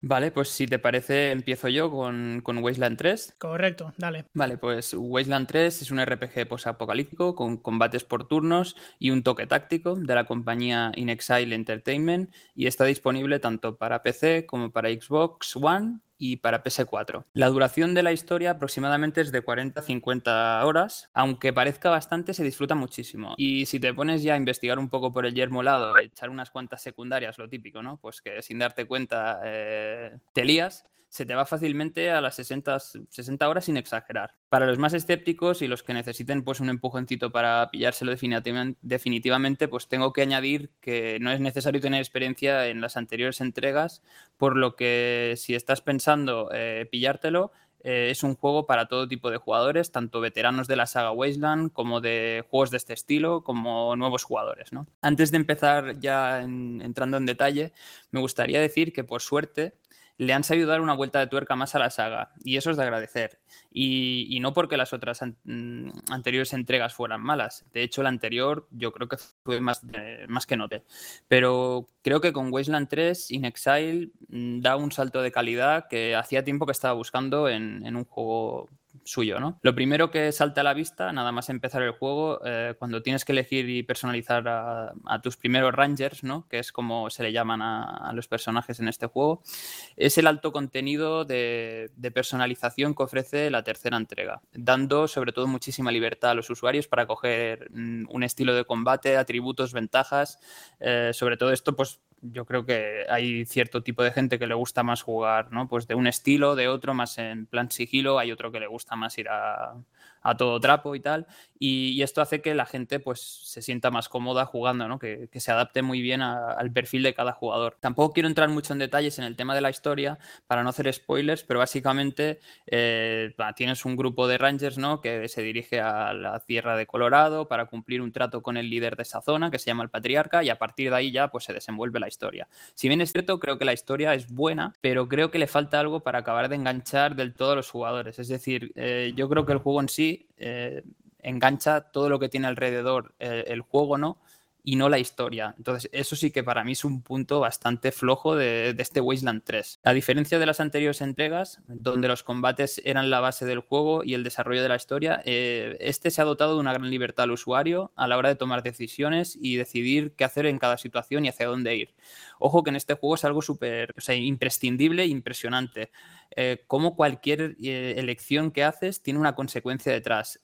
Vale, pues si te parece, empiezo yo con, con Wasteland 3. Correcto, dale. Vale, pues Wasteland 3 es un RPG posapocalíptico con combates por turnos y un toque táctico de la compañía In Exile Entertainment y está disponible tanto para PC como para Xbox One y para PS4. La duración de la historia aproximadamente es de 40-50 horas, aunque parezca bastante, se disfruta muchísimo. Y si te pones ya a investigar un poco por el yermo lado, echar unas cuantas secundarias, lo típico, ¿no? Pues que sin darte cuenta eh, te lías, se te va fácilmente a las 60, 60 horas sin exagerar. Para los más escépticos y los que necesiten pues un empujoncito para pillárselo definitivamente, pues tengo que añadir que no es necesario tener experiencia en las anteriores entregas, por lo que si estás pensando eh, pillártelo, eh, es un juego para todo tipo de jugadores, tanto veteranos de la saga Wasteland como de juegos de este estilo, como nuevos jugadores. Antes de empezar ya entrando en detalle, me gustaría decir que por suerte le han sabido dar una vuelta de tuerca más a la saga y eso es de agradecer. Y, no porque las otras mm, anteriores entregas fueran malas. De hecho, la anterior yo creo que fue más, más que note. Pero creo que con Wasteland 3, In Exile mm, da un salto de calidad que hacía tiempo que estaba buscando en, en un juego suyo, ¿no? Lo primero que salta a la vista, nada más empezar el juego, eh, cuando tienes que elegir y personalizar a, tus primeros Rangers, ¿no? Que es como se le llaman a, los personajes en este juego, es el alto contenido de, personalización que ofrece la tercera entrega, dando sobre todo muchísima libertad a los usuarios para coger mm, un estilo de combate, atributos, ventajas, eh, sobre todo esto, pues yo creo que hay cierto tipo de gente que le gusta más jugar, ¿no? Pues de un estilo, de otro, más en plan sigilo, hay otro que le gusta más ir a, a todo trapo y tal. Y, esto hace que la gente pues se sienta más cómoda jugando, ¿no? que, se adapte muy bien al perfil de cada jugador. Tampoco quiero entrar mucho en detalles en el tema de la historia para no hacer spoilers, pero básicamente eh, tienes un grupo de rangers ¿no? que se dirige a la tierra de Colorado para cumplir un trato con el líder de esa zona que se llama el patriarca y a partir de ahí ya pues se desenvuelve la historia. Si bien es cierto, creo que la historia es buena, pero creo que le falta algo para acabar de enganchar del todo a los jugadores. Es decir, eh, yo creo que el juego en sí eh, engancha todo lo que tiene alrededor eh, el juego, ¿no? y no la historia. Entonces, eso sí que para mí es un punto bastante flojo de, este Wasteland 3. A diferencia de las anteriores entregas, donde los combates eran la base del juego y el desarrollo de la historia, eh, este se ha dotado de una gran libertad al usuario a la hora de tomar decisiones y decidir qué hacer en cada situación y hacia dónde ir. Ojo que en este juego es algo súper, imprescindible e impresionante. Eh, como cualquier eh, elección que haces tiene una consecuencia detrás.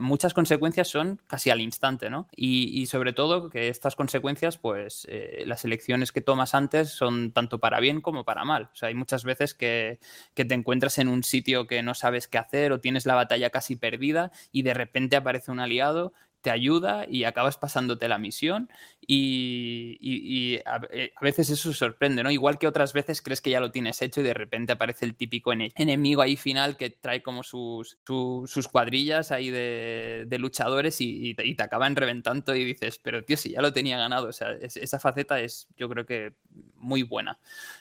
muchas consecuencias son casi al instante, ¿no? Y, sobre todo que estas consecuencias, pues eh, las elecciones que tomas antes son tanto para bien como para mal. O sea, hay muchas veces que, te encuentras en un sitio que no sabes qué hacer o tienes la batalla casi perdida y de repente aparece un aliado te ayuda y acabas pasándote la misión y, eh, a, veces eso sorprende, ¿no? Igual que otras veces crees que ya lo tienes hecho y de repente aparece el típico enemigo ahí final que trae como sus, sus, cuadrillas ahí de, luchadores y, te, acaban reventando y dices, pero tío, si ya lo tenía ganado, o sea, esa faceta es yo creo que muy buena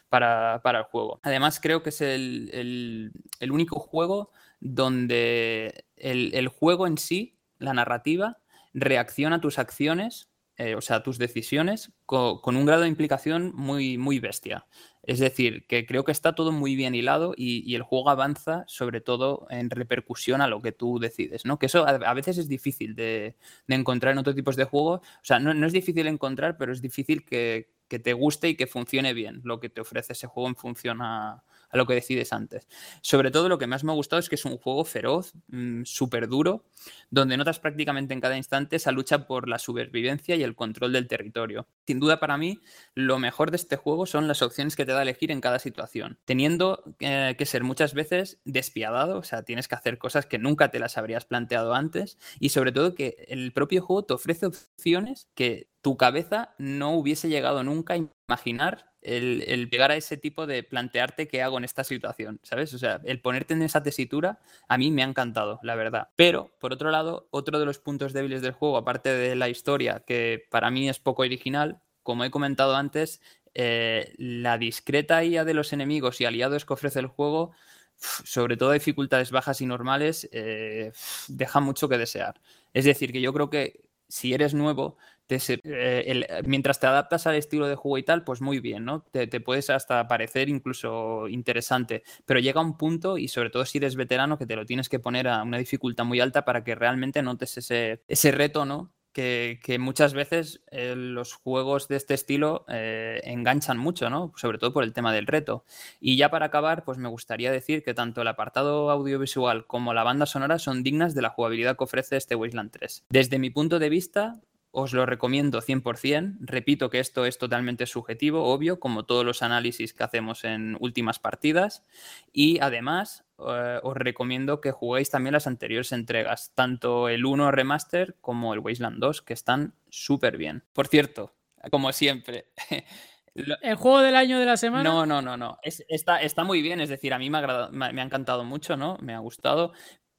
para, el juego. Además creo que es el, único juego donde el, el juego en sí, la narrativa, reacciona a tus acciones, eh, o sea, a tus decisiones, con, un grado de implicación muy, muy bestia. Es decir, que creo que está todo muy bien hilado y, el juego avanza sobre todo en repercusión a lo que tú decides, ¿no? Que eso a, veces es difícil de, encontrar en otros tipos de juegos. O sea, no, no es difícil encontrar, pero es difícil que, que, te guste y que funcione bien lo que te ofrece ese juego en función a, a lo que decides antes. Sobre todo lo que más me ha gustado es que es un juego feroz, mm, súper duro, donde notas prácticamente en cada instante esa lucha por la supervivencia y el control del territorio. Sin duda para mí, lo mejor de este juego son las opciones que te da elegir en cada situación, teniendo eh, que ser muchas veces despiadado, o sea, tienes que hacer cosas que nunca te las habrías planteado antes y sobre todo que el propio juego te ofrece opciones que tu cabeza no hubiese llegado nunca a imaginar el, llegar a ese tipo de plantearte qué hago en esta situación, ¿sabes? O sea, el ponerte en esa tesitura a mí me ha encantado, la verdad. Pero, por otro lado, otro de los puntos débiles del juego, aparte de la historia, que para mí es poco original, como he comentado antes, eh, la discreta IA de los enemigos y aliados que ofrece el juego, sobre todo dificultades bajas y normales, eh, deja mucho que desear. Es decir, que yo creo que si eres nuevo, eh, mientras te adaptas al estilo de juego y tal, pues muy bien, ¿no? Te, puedes hasta parecer incluso interesante, pero llega un punto, y sobre todo si eres veterano, que te lo tienes que poner a una dificultad muy alta para que realmente notes ese, ese reto, ¿no? que, muchas veces eh, los juegos de este estilo eh, enganchan mucho, ¿no? Sobre todo por el tema del reto. Y ya para acabar, pues me gustaría decir que tanto el apartado audiovisual como la banda sonora son dignas de la jugabilidad que ofrece este Wasteland 3. Desde mi punto de vista, os lo recomiendo 100%. Repito que esto es totalmente subjetivo, obvio, como todos los análisis que hacemos en últimas partidas. Y además, eh, os recomiendo que juguéis también las anteriores entregas, tanto el 1 Remaster como el Wasteland 2, que están súper bien. Por cierto, como siempre. ¿El juego del año de la semana? No, no, no, no. está, está, muy bien, es decir, a mí me ha, me, ha encantado mucho, ¿no? Me ha gustado.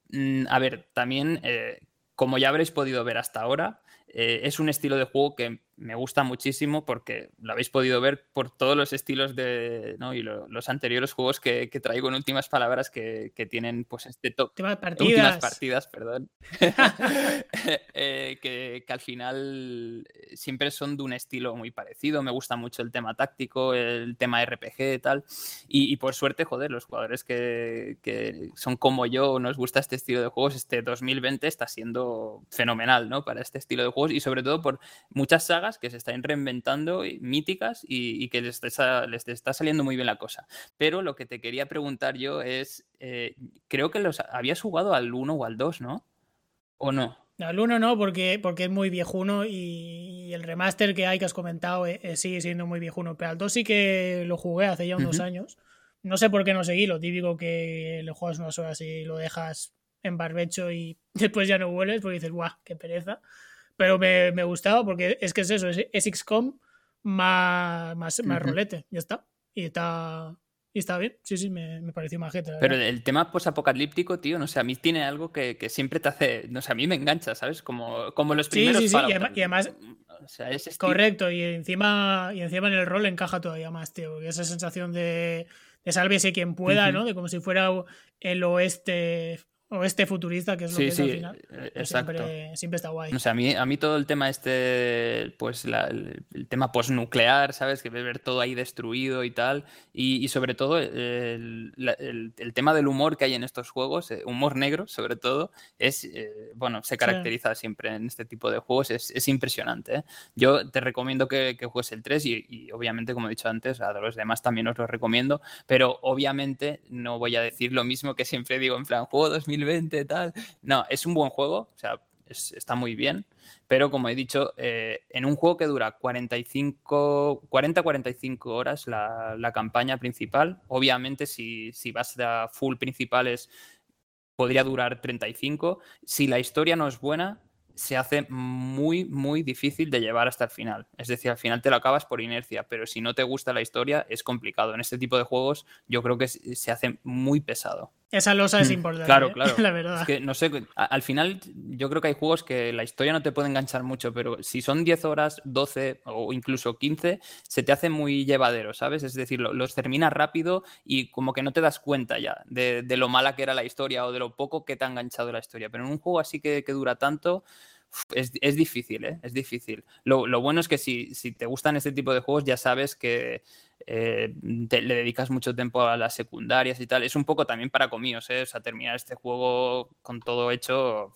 Mm, a ver, también, eh, como ya habréis podido ver hasta ahora, eh, es un estilo de juego que me gusta muchísimo porque lo habéis podido ver por todos los estilos de ¿no? y los anteriores juegos que, traigo en últimas palabras que, tienen pues este top partidas, últimas partidas perdón eh, que, al final eh, siempre son de un estilo muy parecido me gusta mucho el tema táctico el tema RPG y tal y, por suerte joder los jugadores que, que, son como yo nos gusta este estilo de juegos este 2020 está siendo fenomenal ¿no? para este estilo de juegos y sobre todo por muchas sagas que se están reinventando, míticas y, que les está, les está, saliendo muy bien la cosa. Pero lo que te quería preguntar yo es, eh, creo que los habías jugado al 1 o al 2, ¿no? ¿O no? Al 1 no, porque, porque es muy viejuno y, el remaster que hay que has comentado eh, eh, sigue siendo muy viejuno. Pero al 2 sí que lo jugué hace ya unos años. No sé por qué no seguí, lo típico que le juegas unas horas y lo dejas en barbecho y después ya no vuelves porque dices, guau, qué pereza. Pero me, me gustaba porque es que es eso, es, XCOM más, más, más rolete, ya está. Y está, y está bien, sí, sí, me, me pareció majeta. Pero el tema posapocalíptico, tío, no sé, a mí tiene algo que, que, siempre te hace, no sé, a mí me engancha, ¿sabes? Como, como los primeros Sí, sí, sí, y además, o sea, es correcto, y encima, y encima en el rol encaja todavía más, tío, esa sensación de, de sálvese quien pueda, ¿no? De como si fuera el oeste o este futurista, que es lo que es al final. Eh, exacto. Siempre, está guay. O sea, a mí, a mí todo el tema este, pues el, tema postnuclear, ¿sabes? Que ver todo ahí destruido y tal. Y, sobre todo el, tema del humor que hay en estos juegos, eh, humor negro sobre todo, es, eh, bueno, se caracteriza siempre en este tipo de juegos, es, impresionante. Yo te recomiendo que, que juegues el 3 y, y, obviamente, como he dicho antes, a los demás también os lo recomiendo, pero obviamente no voy a decir lo mismo que siempre digo en plan, juego 2000 tal. No, es un buen juego, o sea, está muy bien, pero como he dicho, eh, en un juego que dura 45, 40-45 horas la, campaña principal, obviamente si, si vas a full principales podría durar 35. Si la historia no es buena, se hace muy, muy difícil de llevar hasta el final. Es decir, al final te lo acabas por inercia, pero si no te gusta la historia es complicado. En este tipo de juegos yo creo que se hace muy pesado. Esa losa es mm, importante. Claro, ¿eh? claro. la verdad. Es que no sé, al final yo creo que hay juegos que la historia no te puede enganchar mucho, pero si son 10 horas, 12 o incluso 15, se te hace muy llevadero, ¿sabes? Es decir, los terminas rápido y como que no te das cuenta ya de, lo mala que era la historia o de lo poco que te ha enganchado la historia. Pero en un juego así que, que dura tanto, es, es, difícil, ¿eh? Es difícil. Lo, lo, bueno es que si, si, te gustan este tipo de juegos, ya sabes que eh, le dedicas mucho tiempo a las secundarias y tal. Es un poco también para comíos, ¿eh? O sea, terminar este juego con todo hecho,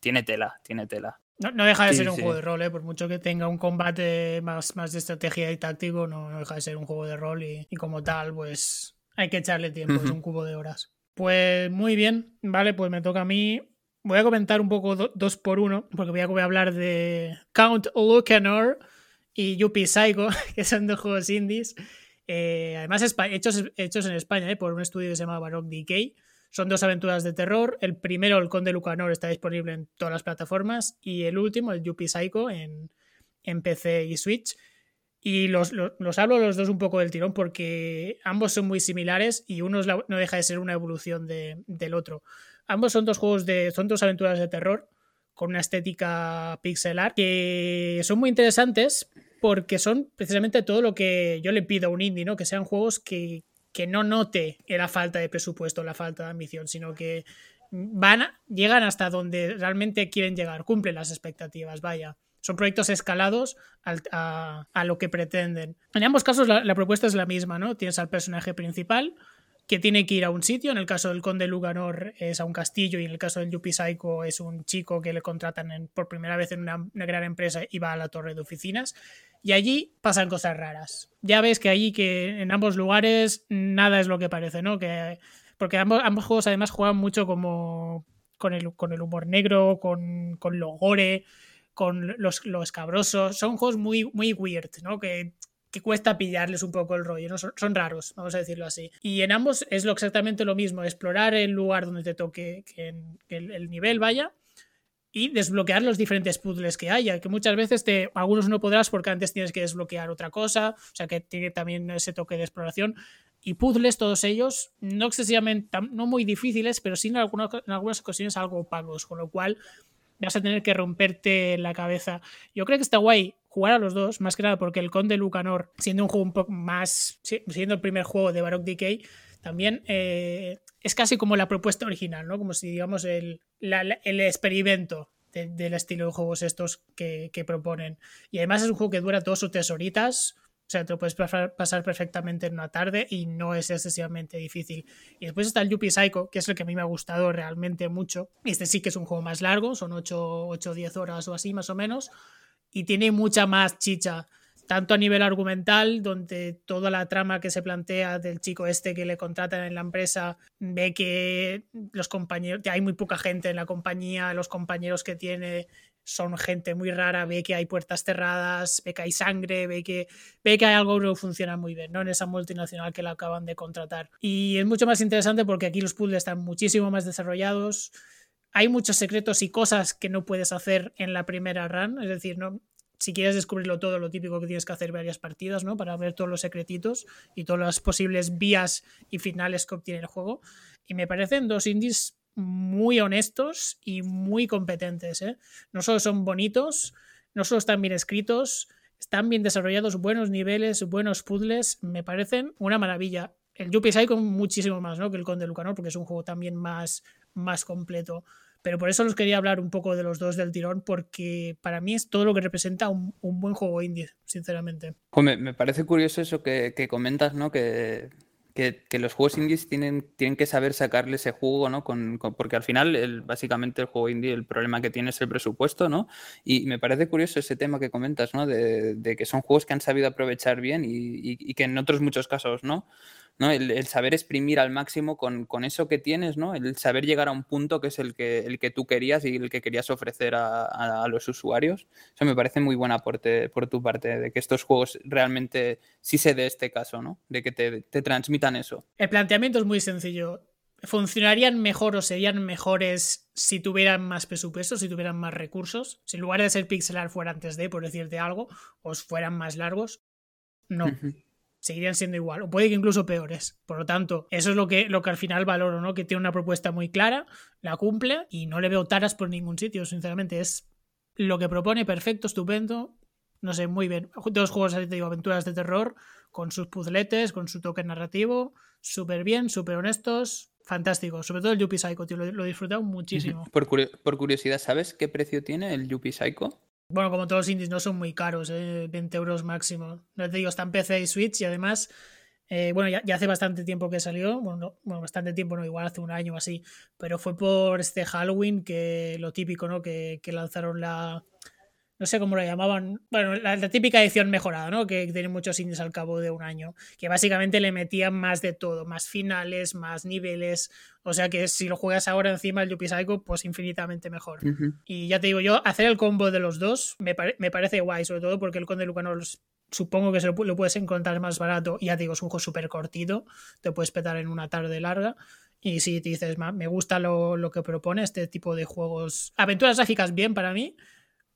tiene tela, tiene tela. No, deja de ser un juego de rol, ¿eh? por mucho que tenga un combate más, más de estrategia y táctico, no, deja de ser un juego de rol y, y como tal, pues hay que echarle tiempo, es un cubo de horas. Pues muy bien, vale, pues me toca a mí voy a comentar un poco dos por uno, porque voy a, voy a hablar de Count Lucanor y Yuppie Psycho, que son dos juegos indies. Eh, además, hechos, hechos en España eh, por un estudio que se llama Baroque Decay. Son dos aventuras de terror. El primero, El Conde Lucanor, está disponible en todas las plataformas. Y el último, el Yuppie Psycho, en, PC y Switch. Y los, los, hablo los dos un poco del tirón porque ambos son muy similares y uno no deja de ser una evolución de, del otro. Ambos son dos juegos de. son dos aventuras de terror con una estética pixelar que son muy interesantes porque son precisamente todo lo que yo le pido a un indie, ¿no? Que sean juegos que, que no note la falta de presupuesto, la falta de ambición, sino que van llegan hasta donde realmente quieren llegar, cumplen las expectativas, vaya. Son proyectos escalados a, lo que pretenden. En ambos casos la, la, propuesta es la misma, ¿no? Tienes al personaje principal que tiene que ir a un sitio. En el caso del Conde Luganor es a un castillo y en el caso del Yuppie Psycho es un chico que le contratan por primera vez en una, gran empresa y va a la torre de oficinas. Y allí pasan cosas raras. Ya ves que allí que en ambos lugares nada es lo que parece, ¿no? Que, porque ambos, ambos juegos además juegan mucho como con el, con el humor negro, con, con lo gore, con los, los cabrosos. Son juegos muy, muy weird, ¿no? Que que cuesta pillarles un poco el rollo, ¿no? Son, raros, vamos a decirlo así. Y en ambos es lo exactamente lo mismo, explorar el lugar donde te toque que, el, nivel vaya y desbloquear los diferentes puzzles que haya, que muchas veces te, algunos no podrás porque antes tienes que desbloquear otra cosa, o sea que tiene también ese toque de exploración. Y puzzles, todos ellos, no excesivamente, no muy difíciles, pero sí en algunas, en algunas ocasiones algo opacos, con lo cual vas a tener que romperte la cabeza. Yo creo que está guay jugar a los dos, más que nada porque el Conde Lucanor, siendo un juego un poco más, siendo el primer juego de Baroque Decay, también eh, es casi como la propuesta original, ¿no? Como si, digamos, el, el experimento del estilo de juegos estos que, proponen. Y además es un juego que dura dos o tres horitas, o sea, te lo puedes pasar perfectamente en una tarde y no es excesivamente difícil. Y después está el Yuppie Psycho, que es el que a mí me ha gustado realmente mucho. Este sí que es un juego más largo, son 8 o 10 horas o así más o menos. Y tiene mucha más chicha, tanto a nivel argumental, donde toda la trama que se plantea del chico este que le contratan en la empresa ve que los compañeros, hay muy poca gente en la compañía, los compañeros que tiene son gente muy rara, ve que hay puertas cerradas, ve que hay sangre, ve que, ve que hay algo que no funciona muy bien, ¿no? En esa multinacional que la acaban de contratar. Y es mucho más interesante porque aquí los puzzles están muchísimo más desarrollados. Hay muchos secretos y cosas que no puedes hacer en la primera run, es decir, no, si quieres descubrirlo todo, lo típico que tienes que hacer varias partidas, ¿no? Para ver todos los secretitos y todas las posibles vías y finales que obtiene el juego. Y me parecen dos indies muy honestos y muy competentes. ¿eh? No solo son bonitos, no solo están bien escritos, están bien desarrollados, buenos niveles, buenos puzzles, me parecen una maravilla. El Yuppie con muchísimo más ¿no? que el Conde Lucanor, porque es un juego también más, más completo. Pero por eso los quería hablar un poco de los dos del tirón, porque para mí es todo lo que representa un, buen juego indie, sinceramente. me parece curioso eso que, que comentas, ¿no? Que que, los juegos indies tienen, tienen que saber sacarle ese jugo, ¿no? Con, porque al final, el, básicamente, el juego indie, el problema que tiene es el presupuesto, ¿no? Y me parece curioso ese tema que comentas, ¿no? De, de que son juegos que han sabido aprovechar bien y, y, que en otros muchos casos, ¿no? ¿No? El, saber exprimir al máximo con, eso que tienes, ¿no? El saber llegar a un punto que es el que, el que tú querías y el que querías ofrecer a, los usuarios. Eso me parece muy buen aporte por tu parte, de que estos juegos realmente sí se dé este caso, ¿no? De que te, te transmitan eso. El planteamiento es muy sencillo. ¿Funcionarían mejor o serían mejores si tuvieran más presupuesto, si tuvieran más recursos? Si en lugar de ser pixelar fuera antes de, por decirte algo, o fueran más largos. No seguirían siendo igual, o puede que incluso peores. Por lo tanto, eso es lo que, lo que al final valoro, ¿no? Que tiene una propuesta muy clara, la cumple y no le veo taras por ningún sitio, sinceramente. Es lo que propone, perfecto, estupendo. No sé, muy bien. Dos juegos, te digo, aventuras de terror, con sus puzzletes, con su toque narrativo, súper bien, súper honestos, fantástico. Sobre todo el Yuppie Psycho, tío, lo, he disfrutado muchísimo. Por, por, curiosidad, ¿sabes qué precio tiene el Yuppie Psycho? Bueno, como todos los indies no son muy caros, ¿eh? 20 euros máximo. No te digo, está en PC y Switch y además, eh, bueno, ya, hace bastante tiempo que salió, bueno, bueno, bastante tiempo, no, igual hace un año o así, pero fue por este Halloween que lo típico, ¿no? Que lanzaron la, no sé cómo lo llamaban, bueno, la, típica edición mejorada, ¿no? Que tiene muchos indies al cabo de un año, que básicamente le metían más de todo, más finales, más niveles, o sea que si lo juegas ahora encima el Yuppie Psycho, pues infinitamente mejor. Y ya te digo yo, hacer el combo de los dos me, parece guay, sobre todo porque el Conde Lucanor supongo que se lo, puedes encontrar más barato, ya te digo, es un juego súper cortito, te puedes petar en una tarde larga. Y si te dices, me gusta lo, lo que propone este tipo de juegos, aventuras gráficas bien para mí,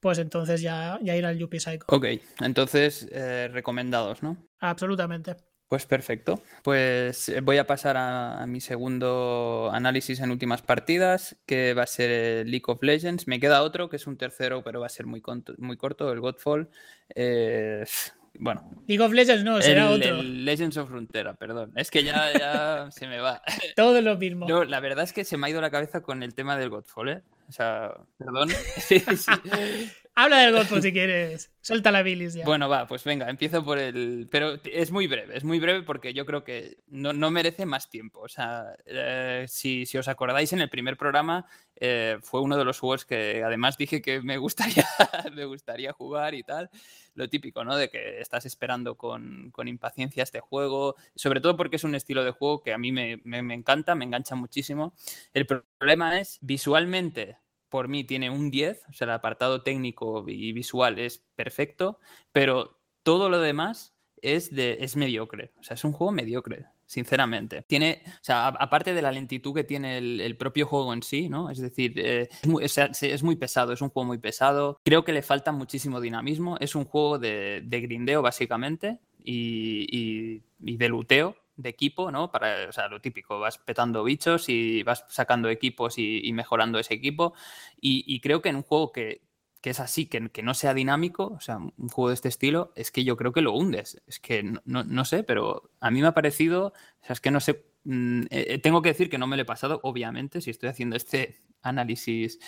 pues entonces ya, ya ir al Yuppie Psycho. Ok, entonces eh, recomendados, ¿no? Absolutamente. Pues perfecto. Pues eh, voy a pasar a, mi segundo análisis en últimas partidas, que va a ser League of Legends. Me queda otro, que es un tercero, pero va a ser muy, muy corto, el Godfall. Eh, bueno. League of Legends no, será otro. El Legends of Frontera, perdón. Es que ya, se me va. Todo lo mismo. No, la verdad es que se me ha ido la cabeza con el tema del Godfall, ¿eh? O sea, perdón. sí, sí. Habla del Godfall si quieres. Suelta la bilis ya. Bueno, va, pues venga, empiezo por el. Pero es muy breve, es muy breve porque yo creo que no, merece más tiempo. O sea, eh, si, os acordáis, en el primer programa eh, fue uno de los juegos que además dije que me gustaría, me gustaría jugar y tal. Lo típico, ¿no? De que estás esperando con, impaciencia este juego, sobre todo porque es un estilo de juego que a mí me, me encanta, me engancha muchísimo. El problema es, visualmente, por mí tiene un 10, o sea, el apartado técnico y visual es perfecto, pero todo lo demás es, de, es mediocre, o sea, es un juego mediocre, sinceramente. Tiene, o sea, aparte de la lentitud que tiene el, propio juego en sí, ¿no? Es decir, eh, es, muy, pesado, es un juego muy pesado, creo que le falta muchísimo dinamismo, es un juego de, grindeo básicamente y, y de luteo, de equipo, ¿no? Para, o sea, lo típico, vas petando bichos y vas sacando equipos y, mejorando ese equipo. Y, creo que en un juego que, es así, que, que, no sea dinámico, o sea, un juego de este estilo, es que yo creo que lo hundes. Es que no, sé, pero a mí me ha parecido, o sea, es que no sé, mm, eh, eh, tengo que decir que no me lo he pasado, obviamente, si estoy haciendo este análisis,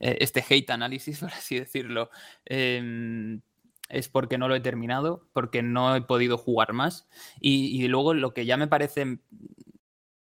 eh, este hate análisis, por así decirlo. Em, es porque no lo he terminado, porque no he podido jugar más. Y, luego lo que ya me parece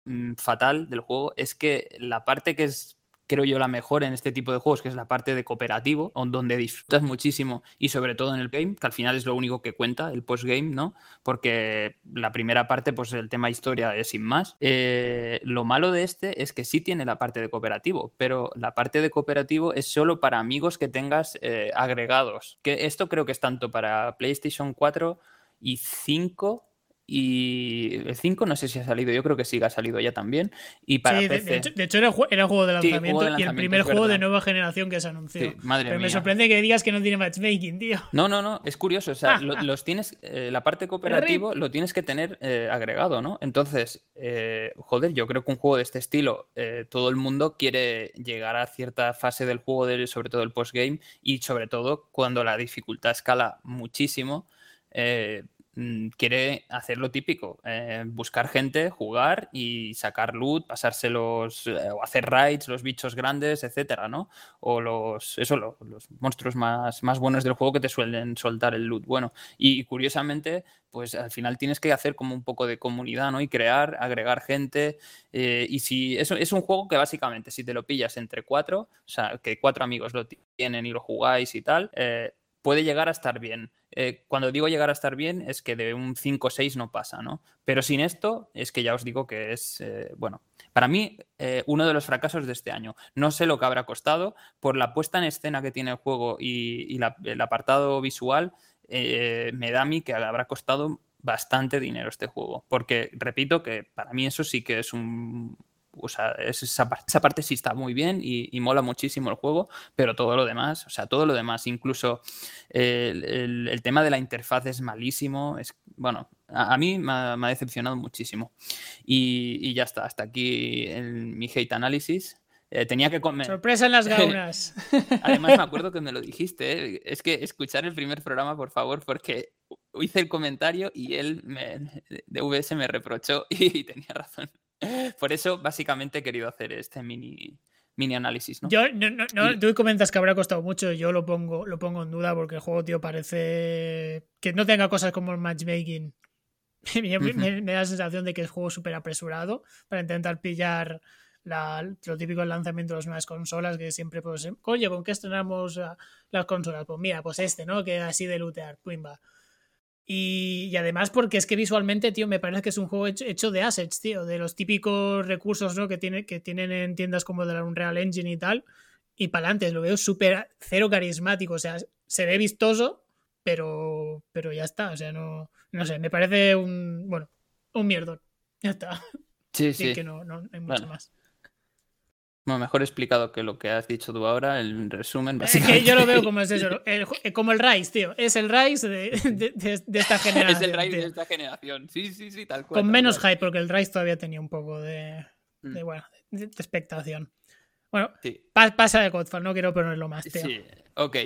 mm, fatal del juego es que la parte que es creo yo, la mejor en este tipo de juegos, que es la parte de cooperativo, donde disfrutas muchísimo y sobre todo en el game, que al final es lo único que cuenta, el postgame, ¿no? Porque la primera parte, pues el tema historia es sin más. Eh, lo malo de este es que sí tiene la parte de cooperativo, pero la parte de cooperativo es solo para amigos que tengas eh, agregados. Que esto creo que es tanto para PlayStation 4 y 5 y el 5 no sé si ha salido, yo creo que sí que ha salido ya también. Y para sí, PC... de, hecho, era, era, juego de lanzamiento y el primer juego de nueva generación que se anunció. Pero me sorprende que digas que no tiene matchmaking, tío. No, no, no, es curioso. O sea, los tienes, eh, la parte cooperativo lo tienes que tener eh, agregado, ¿no? Entonces, eh, joder, yo creo que un juego de este estilo, todo el mundo quiere llegar a cierta fase del juego, sobre todo el postgame, y sobre todo cuando la dificultad escala muchísimo. Mm, quiere hacer lo típico, eh, buscar gente, jugar y sacar loot, pasárselos eh, o hacer raids, los bichos grandes, etcétera, ¿no? O los, eso, los monstruos más, más buenos del juego que te suelen soltar el loot. Bueno, y, curiosamente, pues al final tienes que hacer como un poco de comunidad, ¿no? Y crear, agregar gente. Eh, y si eso es un juego que básicamente, si te lo pillas entre cuatro, o sea, que cuatro amigos lo tienen y lo jugáis y tal, puede llegar a estar bien. Eh, cuando digo llegar a estar bien es que de un 5 o 6 no pasa, ¿no? Pero sin esto es que ya os digo que es, eh, bueno, para mí eh, uno de los fracasos de este año. No sé lo que habrá costado por la puesta en escena que tiene el juego y, el apartado visual, me da a mí que habrá costado bastante dinero este juego. Porque, repito, que para mí eso sí que es un, o sea, esa, parte sí está muy bien y, mola muchísimo el juego, pero todo lo demás, o sea, todo lo demás, incluso el, tema de la interfaz es malísimo, es, bueno, a, mí me ha, decepcionado muchísimo. Y, ya está, hasta aquí mi hate análisis. Eh, tenía que comer. Sorpresa en las gaunas. Además, me acuerdo que me lo dijiste. ¿eh? Es que escuchar el primer programa, por favor, porque hice el comentario y él de VS me reprochó y tenía razón. Por eso, básicamente, he querido hacer este mini, mini análisis. ¿no? Yo, no, tú comentas que habrá costado mucho, yo lo pongo, lo pongo en duda porque el juego, tío, parece que no tenga cosas como el matchmaking. me, da la sensación de que es juego súper apresurado para intentar pillar lo típico del lanzamiento de las nuevas consolas, que siempre, pues, oye, ¿con qué estrenamos las consolas? Pues mira, pues este, ¿no? Que así de lootear, pumba. Y, además porque es que visualmente, tío, me parece que es un juego hecho, de assets, tío, de los típicos recursos ¿no? que, tiene, que tienen en tiendas como de la Unreal Engine y tal. Y para adelante, lo veo súper cero carismático, o sea, se ve vistoso, pero, pero ya está, o sea, no, no sé, me parece un, bueno, un mierdón, ya está. Sí, sí. que no, no hay mucho más. Bueno, mejor explicado que lo que has dicho tú ahora, el resumen. Básicamente. Es que yo lo veo como es eso, eh, como el Rise, tío. Es el Rise de, de, esta generación. es el Rise de esta generación, sí, sí, sí, tal cual. Con menos hype, porque el Rise todavía tenía un poco de, mm. bueno, de, expectación. Bueno, pasa de Godfall, no quiero ponerlo más, tío. Sí, ok.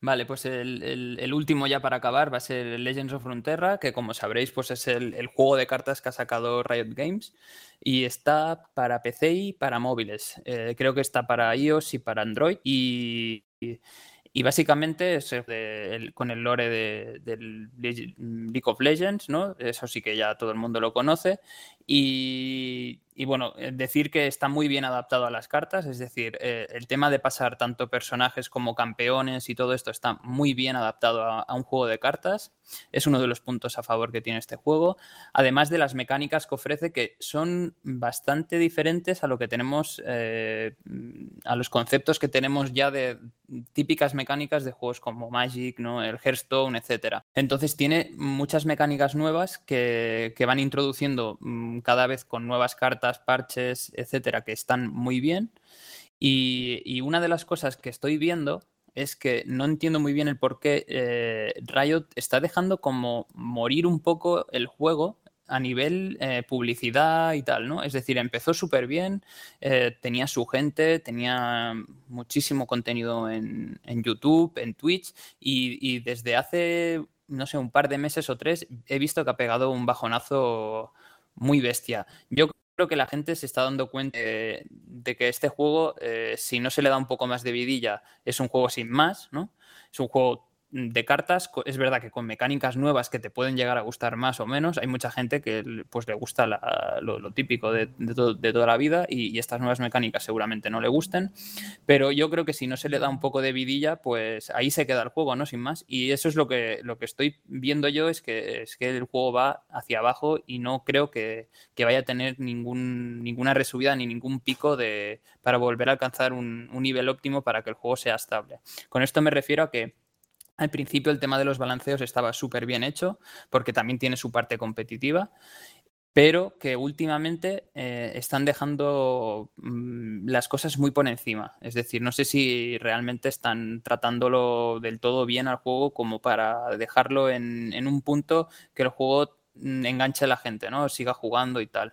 Vale, pues el, último ya para acabar va a ser Legends of Frontera, que como sabréis, pues es el, juego de cartas que ha sacado Riot Games y está para PC y para móviles. Eh, creo que está para iOS y para Android y, Y básicamente es con el lore de, del League of Legends, ¿no? Eso sí que ya todo el mundo lo conoce. Y, bueno, eh, decir que está muy bien adaptado a las cartas, es decir, eh, el tema de pasar tanto personajes como campeones y todo esto está muy bien adaptado a, un juego de cartas. Es uno de los puntos a favor que tiene este juego. Además de las mecánicas que ofrece, que son bastante diferentes a lo que tenemos, eh, a los conceptos que tenemos ya de típicas mecánicas de juegos como Magic, ¿no? el Hearthstone, etc. Entonces tiene muchas mecánicas nuevas que, que van introduciendo mm, cada vez con nuevas cartas, parches, etcétera, que están muy bien. Y, una de las cosas que estoy viendo es que no entiendo muy bien el por qué eh, Riot está dejando como morir un poco el juego a nivel eh, publicidad y tal, ¿no? Es decir, empezó súper bien, eh, tenía su gente, tenía muchísimo contenido en, YouTube, en Twitch, y, desde hace, no sé, un par de meses o tres he visto que ha pegado un bajonazo muy bestia. Yo creo que la gente se está dando cuenta de, que este juego, eh, si no se le da un poco más de vidilla, es un juego sin más, ¿no? Es un juego de cartas, es verdad que con mecánicas nuevas que te pueden llegar a gustar más o menos, hay mucha gente que pues le gusta lo, típico de, toda la vida y, estas nuevas mecánicas seguramente no le gusten, pero yo creo que si no se le da un poco de vidilla, pues ahí se queda el juego, ¿no? Sin más. Y eso es lo que, lo que estoy viendo yo, es que, es que el juego va hacia abajo y no creo que, vaya a tener ningún, ninguna resubida ni ningún pico de, para volver a alcanzar un nivel óptimo para que el juego sea estable. Con esto me refiero a que al principio el tema de los balanceos estaba súper bien hecho porque también tiene su parte competitiva, pero que últimamente eh, están dejando mm, las cosas muy por encima. Es decir, no sé si realmente están tratándolo del todo bien al juego como para dejarlo en, un punto que el juego mm, enganche a la gente, ¿no? Siga jugando y tal.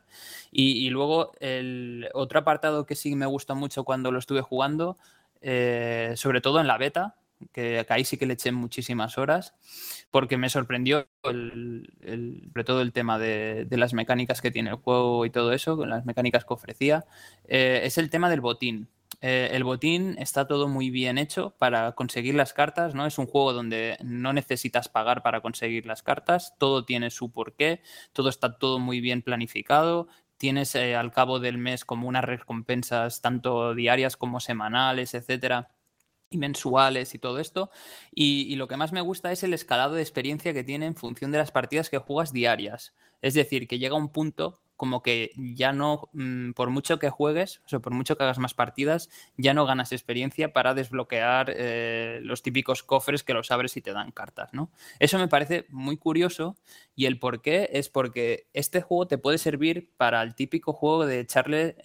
Y, luego el otro apartado que sí me gusta mucho cuando lo estuve jugando, eh, sobre todo en la beta, que ahí sí que le eché muchísimas horas, porque me sorprendió sobre todo el tema de, las mecánicas que tiene el juego y todo eso, las mecánicas que ofrecía, eh, es el tema del botín. Eh, el botín está todo muy bien hecho para conseguir las cartas, ¿no? Es un juego donde no necesitas pagar para conseguir las cartas, todo tiene su porqué, todo está todo muy bien planificado, tienes eh, al cabo del mes como unas recompensas tanto diarias como semanales, etcétera, mensuales y todo esto. Y, lo que más me gusta es el escalado de experiencia que tiene en función de las partidas que juegas diarias. Es decir, que llega un punto como que ya no, mm, por mucho que juegues, o sea, por mucho que hagas más partidas, ya no ganas experiencia para desbloquear eh, los típicos cofres que los abres y te dan cartas, ¿no? Eso me parece muy curioso y el por qué es porque este juego te puede servir para el típico juego de echarle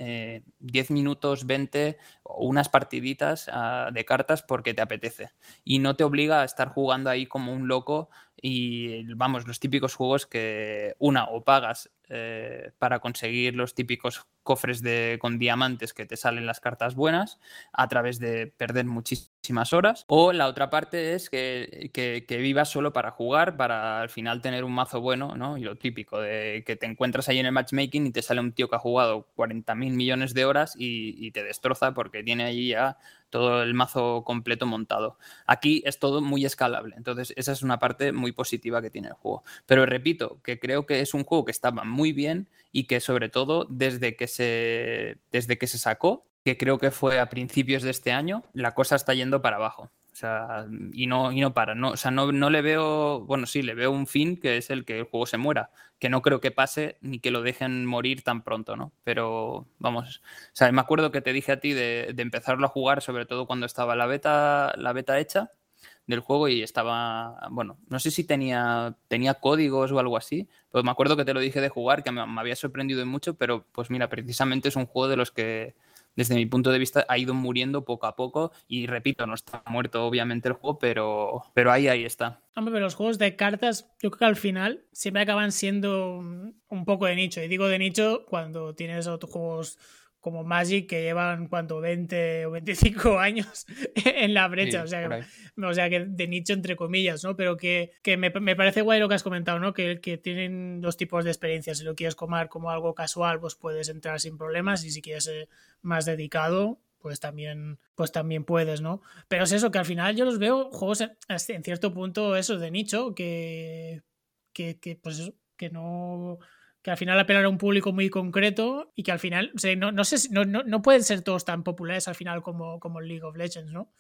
10 eh, minutos, 20 o unas partiditas ah, de cartas porque te apetece y no te obliga a estar jugando ahí como un loco y vamos, los típicos juegos que una o pagas eh, para conseguir los típicos cofres de, con diamantes que te salen las cartas buenas a través de perder muchísimas horas. O la otra parte es que, que, vivas solo para jugar, para al final tener un mazo bueno, ¿no? Y lo típico de que te encuentras ahí en el matchmaking y te sale un tío que ha jugado 40 mil millones de horas y, y te destroza porque tiene ahí ya todo el mazo completo montado. Aquí es todo muy escalable, entonces esa es una parte muy positiva que tiene el juego. Pero repito, que creo que es un juego que estaba muy bien y que sobre todo desde que se, desde que se sacó, que creo que fue a principios de este año, la cosa está yendo para abajo. Sea, y no, y no para. No, o sea, no, no, le veo. Bueno, sí, le veo un fin que es el que el juego se muera. Que no creo que pase ni que lo dejen morir tan pronto, ¿no? Pero vamos. O sea, me acuerdo que te dije a ti de, de empezarlo a jugar, sobre todo cuando estaba la beta, la beta hecha del juego y estaba, bueno, no sé si tenía, tenía códigos o algo así, pero me acuerdo que te lo dije de jugar, que me, me había sorprendido mucho, pero pues mira, precisamente es un juego de los que desde mi punto de vista, ha ido muriendo poco a poco. Y repito, no está muerto obviamente el juego, pero, pero ahí, ahí está. Hombre, pero los juegos de cartas, yo creo que al final siempre acaban siendo un poco de nicho. Y digo de nicho cuando tienes otros juegos como Magic que llevan cuánto 20 o 25 años en la brecha, o, sea, que, o sea que de nicho entre comillas, ¿no? Pero que, que me, me, parece guay lo que has comentado, ¿no? Que, que tienen dos tipos de experiencias. Si lo quieres comer como algo casual, pues puedes entrar sin problemas y si quieres ser más dedicado, pues también, pues también puedes, ¿no? Pero es eso, que al final yo los veo juegos en, en cierto punto esos de nicho, que, que, que pues que no que al final apelar a un público muy concreto y que al final, o sea, no, no, sé, no, no, pueden ser todos tan populares al final como, como League of Legends, ¿no?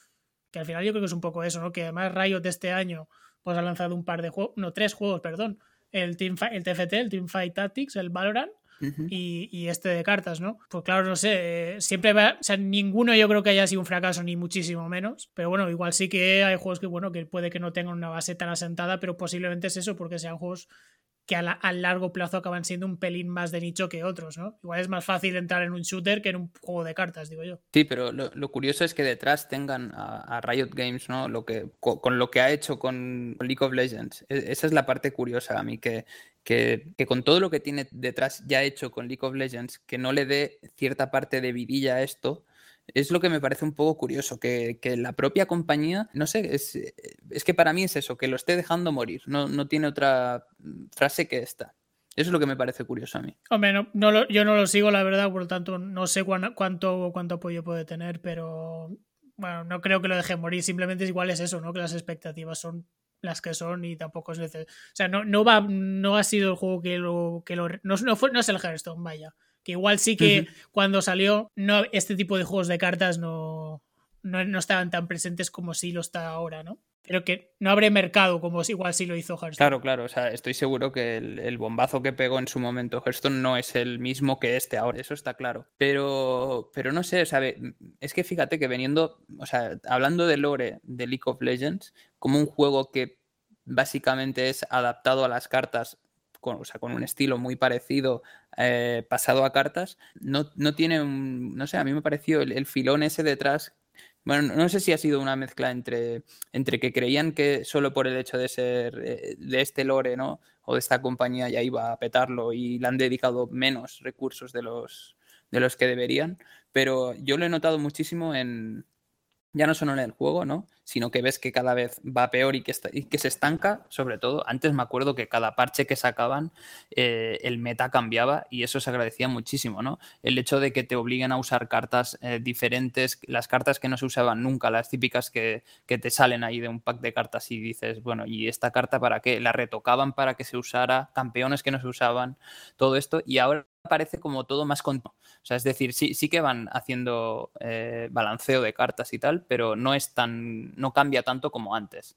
Que al final yo creo que es un poco eso, ¿no? Que además Riot de este año pues ha lanzado un par de juegos, no, tres juegos, perdón, el, Team el TFT, el Teamfight Tactics, el Valorant, Uh -huh. y, y, este de cartas, ¿no? Pues claro, no sé, eh, siempre va, o sea, ninguno yo creo que haya sido un fracaso, ni muchísimo menos, pero bueno, igual sí que hay juegos que, bueno, que puede que no tengan una base tan asentada, pero posiblemente es eso, porque sean juegos que a, la, largo plazo acaban siendo un pelín más de nicho que otros, ¿no? Igual es más fácil entrar en un shooter que en un juego de cartas, digo yo. Sí, pero lo, curioso es que detrás tengan a, Riot Games, ¿no? Lo que, con, con, lo que ha hecho con League of Legends. E, esa es la parte curiosa a mí, que, que, que, con todo lo que tiene detrás ya hecho con League of Legends, que no le dé cierta parte de vidilla a esto, es lo que me parece un poco curioso, que, que, la propia compañía, no sé, es, es, que para mí es eso, que lo esté dejando morir, no, no tiene otra frase que esta. Eso es lo que me parece curioso a mí. Hombre, no, no lo, yo no lo sigo, la verdad, por lo tanto no sé cuán, cuánto, cuánto apoyo puede tener, pero bueno, no creo que lo deje morir, simplemente es igual es eso, ¿no? Que las expectativas son las que son y tampoco es necesario. O sea, no, no, va, no ha sido el juego que lo... Que lo no, no, fue, no es el Hearthstone, vaya. Que igual sí que uh -huh. cuando salió, no, este tipo de juegos de cartas no, no, no, estaban tan presentes como sí lo está ahora, ¿no? Pero que no abre mercado como igual sí lo hizo Hearthstone. Claro, claro, o sea, estoy seguro que el, el, bombazo que pegó en su momento Hearthstone no es el mismo que este ahora, eso está claro. Pero, pero no sé, o sea, es que fíjate que veniendo, o sea, hablando de lore de League of Legends, como un juego que básicamente es adaptado a las cartas con, o sea, con un estilo muy parecido eh, pasado a cartas, no, no, tiene no sé, a mí me pareció el, el, filón ese detrás. Bueno, no sé si ha sido una mezcla entre, entre que creían que solo por el hecho de ser eh, de este lore, ¿no? O de esta compañía ya iba a petarlo y le han dedicado menos recursos de los, de los que deberían. Pero yo lo he notado muchísimo en, ya no solo en el juego, ¿no? Sino que ves que cada vez va peor y que, está, y que se estanca, sobre todo. Antes me acuerdo que cada parche que sacaban, eh, el meta cambiaba y eso se agradecía muchísimo, ¿no? El hecho de que te obliguen a usar cartas eh, diferentes, las cartas que no se usaban nunca, las típicas que, que, te salen ahí de un pack de cartas y dices, bueno, ¿y esta carta para qué? La retocaban para que se usara, campeones que no se usaban, todo esto, y ahora parece como todo más con... O sea, es decir, sí, sí que van haciendo eh, balanceo de cartas y tal, pero no es tan. no cambia tanto como antes.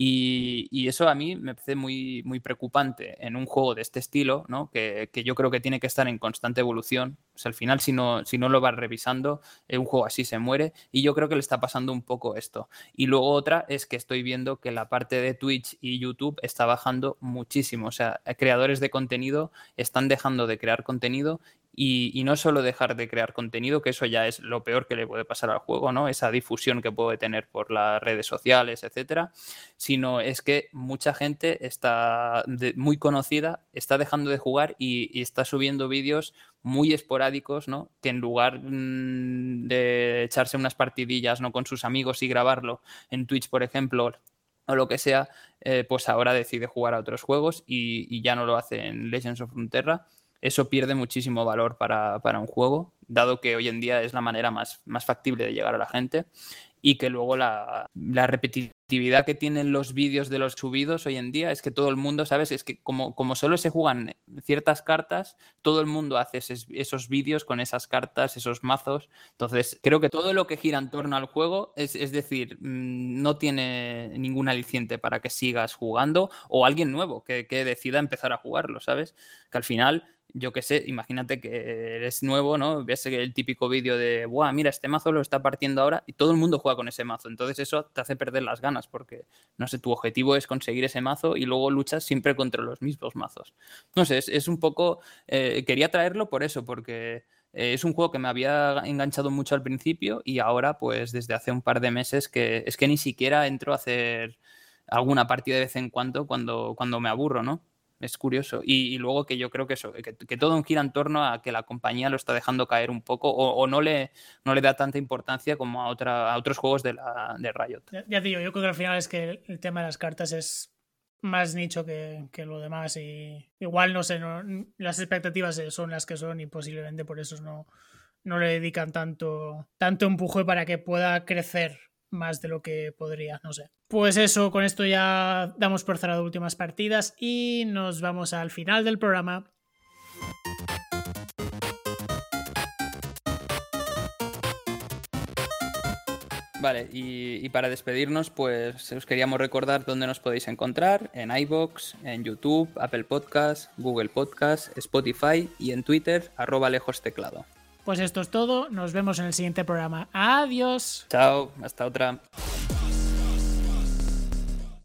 Y, eso a mí me parece muy, muy preocupante en un juego de este estilo, ¿no? que, que, yo creo que tiene que estar en constante evolución. O sea, al final, si no, si no lo vas revisando, eh, un juego así se muere. Y yo creo que le está pasando un poco esto. Y luego otra es que estoy viendo que la parte de Twitch y YouTube está bajando muchísimo. O sea, creadores de contenido están dejando de crear contenido y, no solo dejar de crear contenido, que eso ya es lo peor que le puede pasar al juego, ¿no? Esa difusión que puede tener por las redes sociales, etcétera, sino es que mucha gente está muy conocida, está dejando de jugar y, está subiendo vídeos muy esporádicos, ¿no? Que en lugar mmm, de echarse unas partidillas, ¿no? Con sus amigos y grabarlo en Twitch, por ejemplo, o lo que sea, eh, pues ahora decide jugar a otros juegos y, y ya no lo hace en Legends of Frontera eso pierde muchísimo valor para, para, un juego, dado que hoy en día es la manera más, más factible de llegar a la gente y que luego la, repetitividad que tienen los vídeos de los subidos hoy en día es que todo el mundo, ¿sabes? Es que como, como solo se juegan ciertas cartas, todo el mundo hace esos vídeos con esas cartas, esos mazos. Entonces, creo que todo lo que gira en torno al juego, es, es decir, mm, no tiene ningún aliciente para que sigas jugando o alguien nuevo que, que decida empezar a jugarlo, ¿sabes? Que al final yo qué sé, imagínate que eres nuevo, ¿no? Ves el típico vídeo de, ¡buah, mira, este mazo lo está partiendo ahora! Y todo el mundo juega con ese mazo. Entonces eso te hace perder las ganas porque, no sé, tu objetivo es conseguir ese mazo y luego luchas siempre contra los mismos mazos. No sé, es, es un poco... Eh, quería traerlo por eso, porque eh, es un juego que me había enganchado mucho al principio y ahora, pues desde hace un par de meses que es que ni siquiera entro a hacer alguna partida de vez en cuando cuando, cuando me aburro, ¿no? Es curioso. Y, luego que yo creo que eso, que, que, todo gira en torno a que la compañía lo está dejando caer un poco o, no, le, no le da tanta importancia como a, otra, a otros juegos de, la, de Riot. Ya, ya, digo, yo creo que al final es que el tema de las cartas es más nicho que, que lo demás y igual no sé, no, las expectativas son las que son y posiblemente por eso no, no le dedican tanto, tanto empuje para que pueda crecer más de lo que podría, no sé. Pues eso, con esto ya damos por cerrado últimas partidas y nos vamos al final del programa. Vale, y, para despedirnos, pues os queríamos recordar dónde nos podéis encontrar, en iBox, en YouTube, Apple Podcast, Google Podcast, Spotify y en Twitter, arroba lejos teclado. Pues esto es todo, nos vemos en el siguiente programa. Adiós. Chao, hasta otra.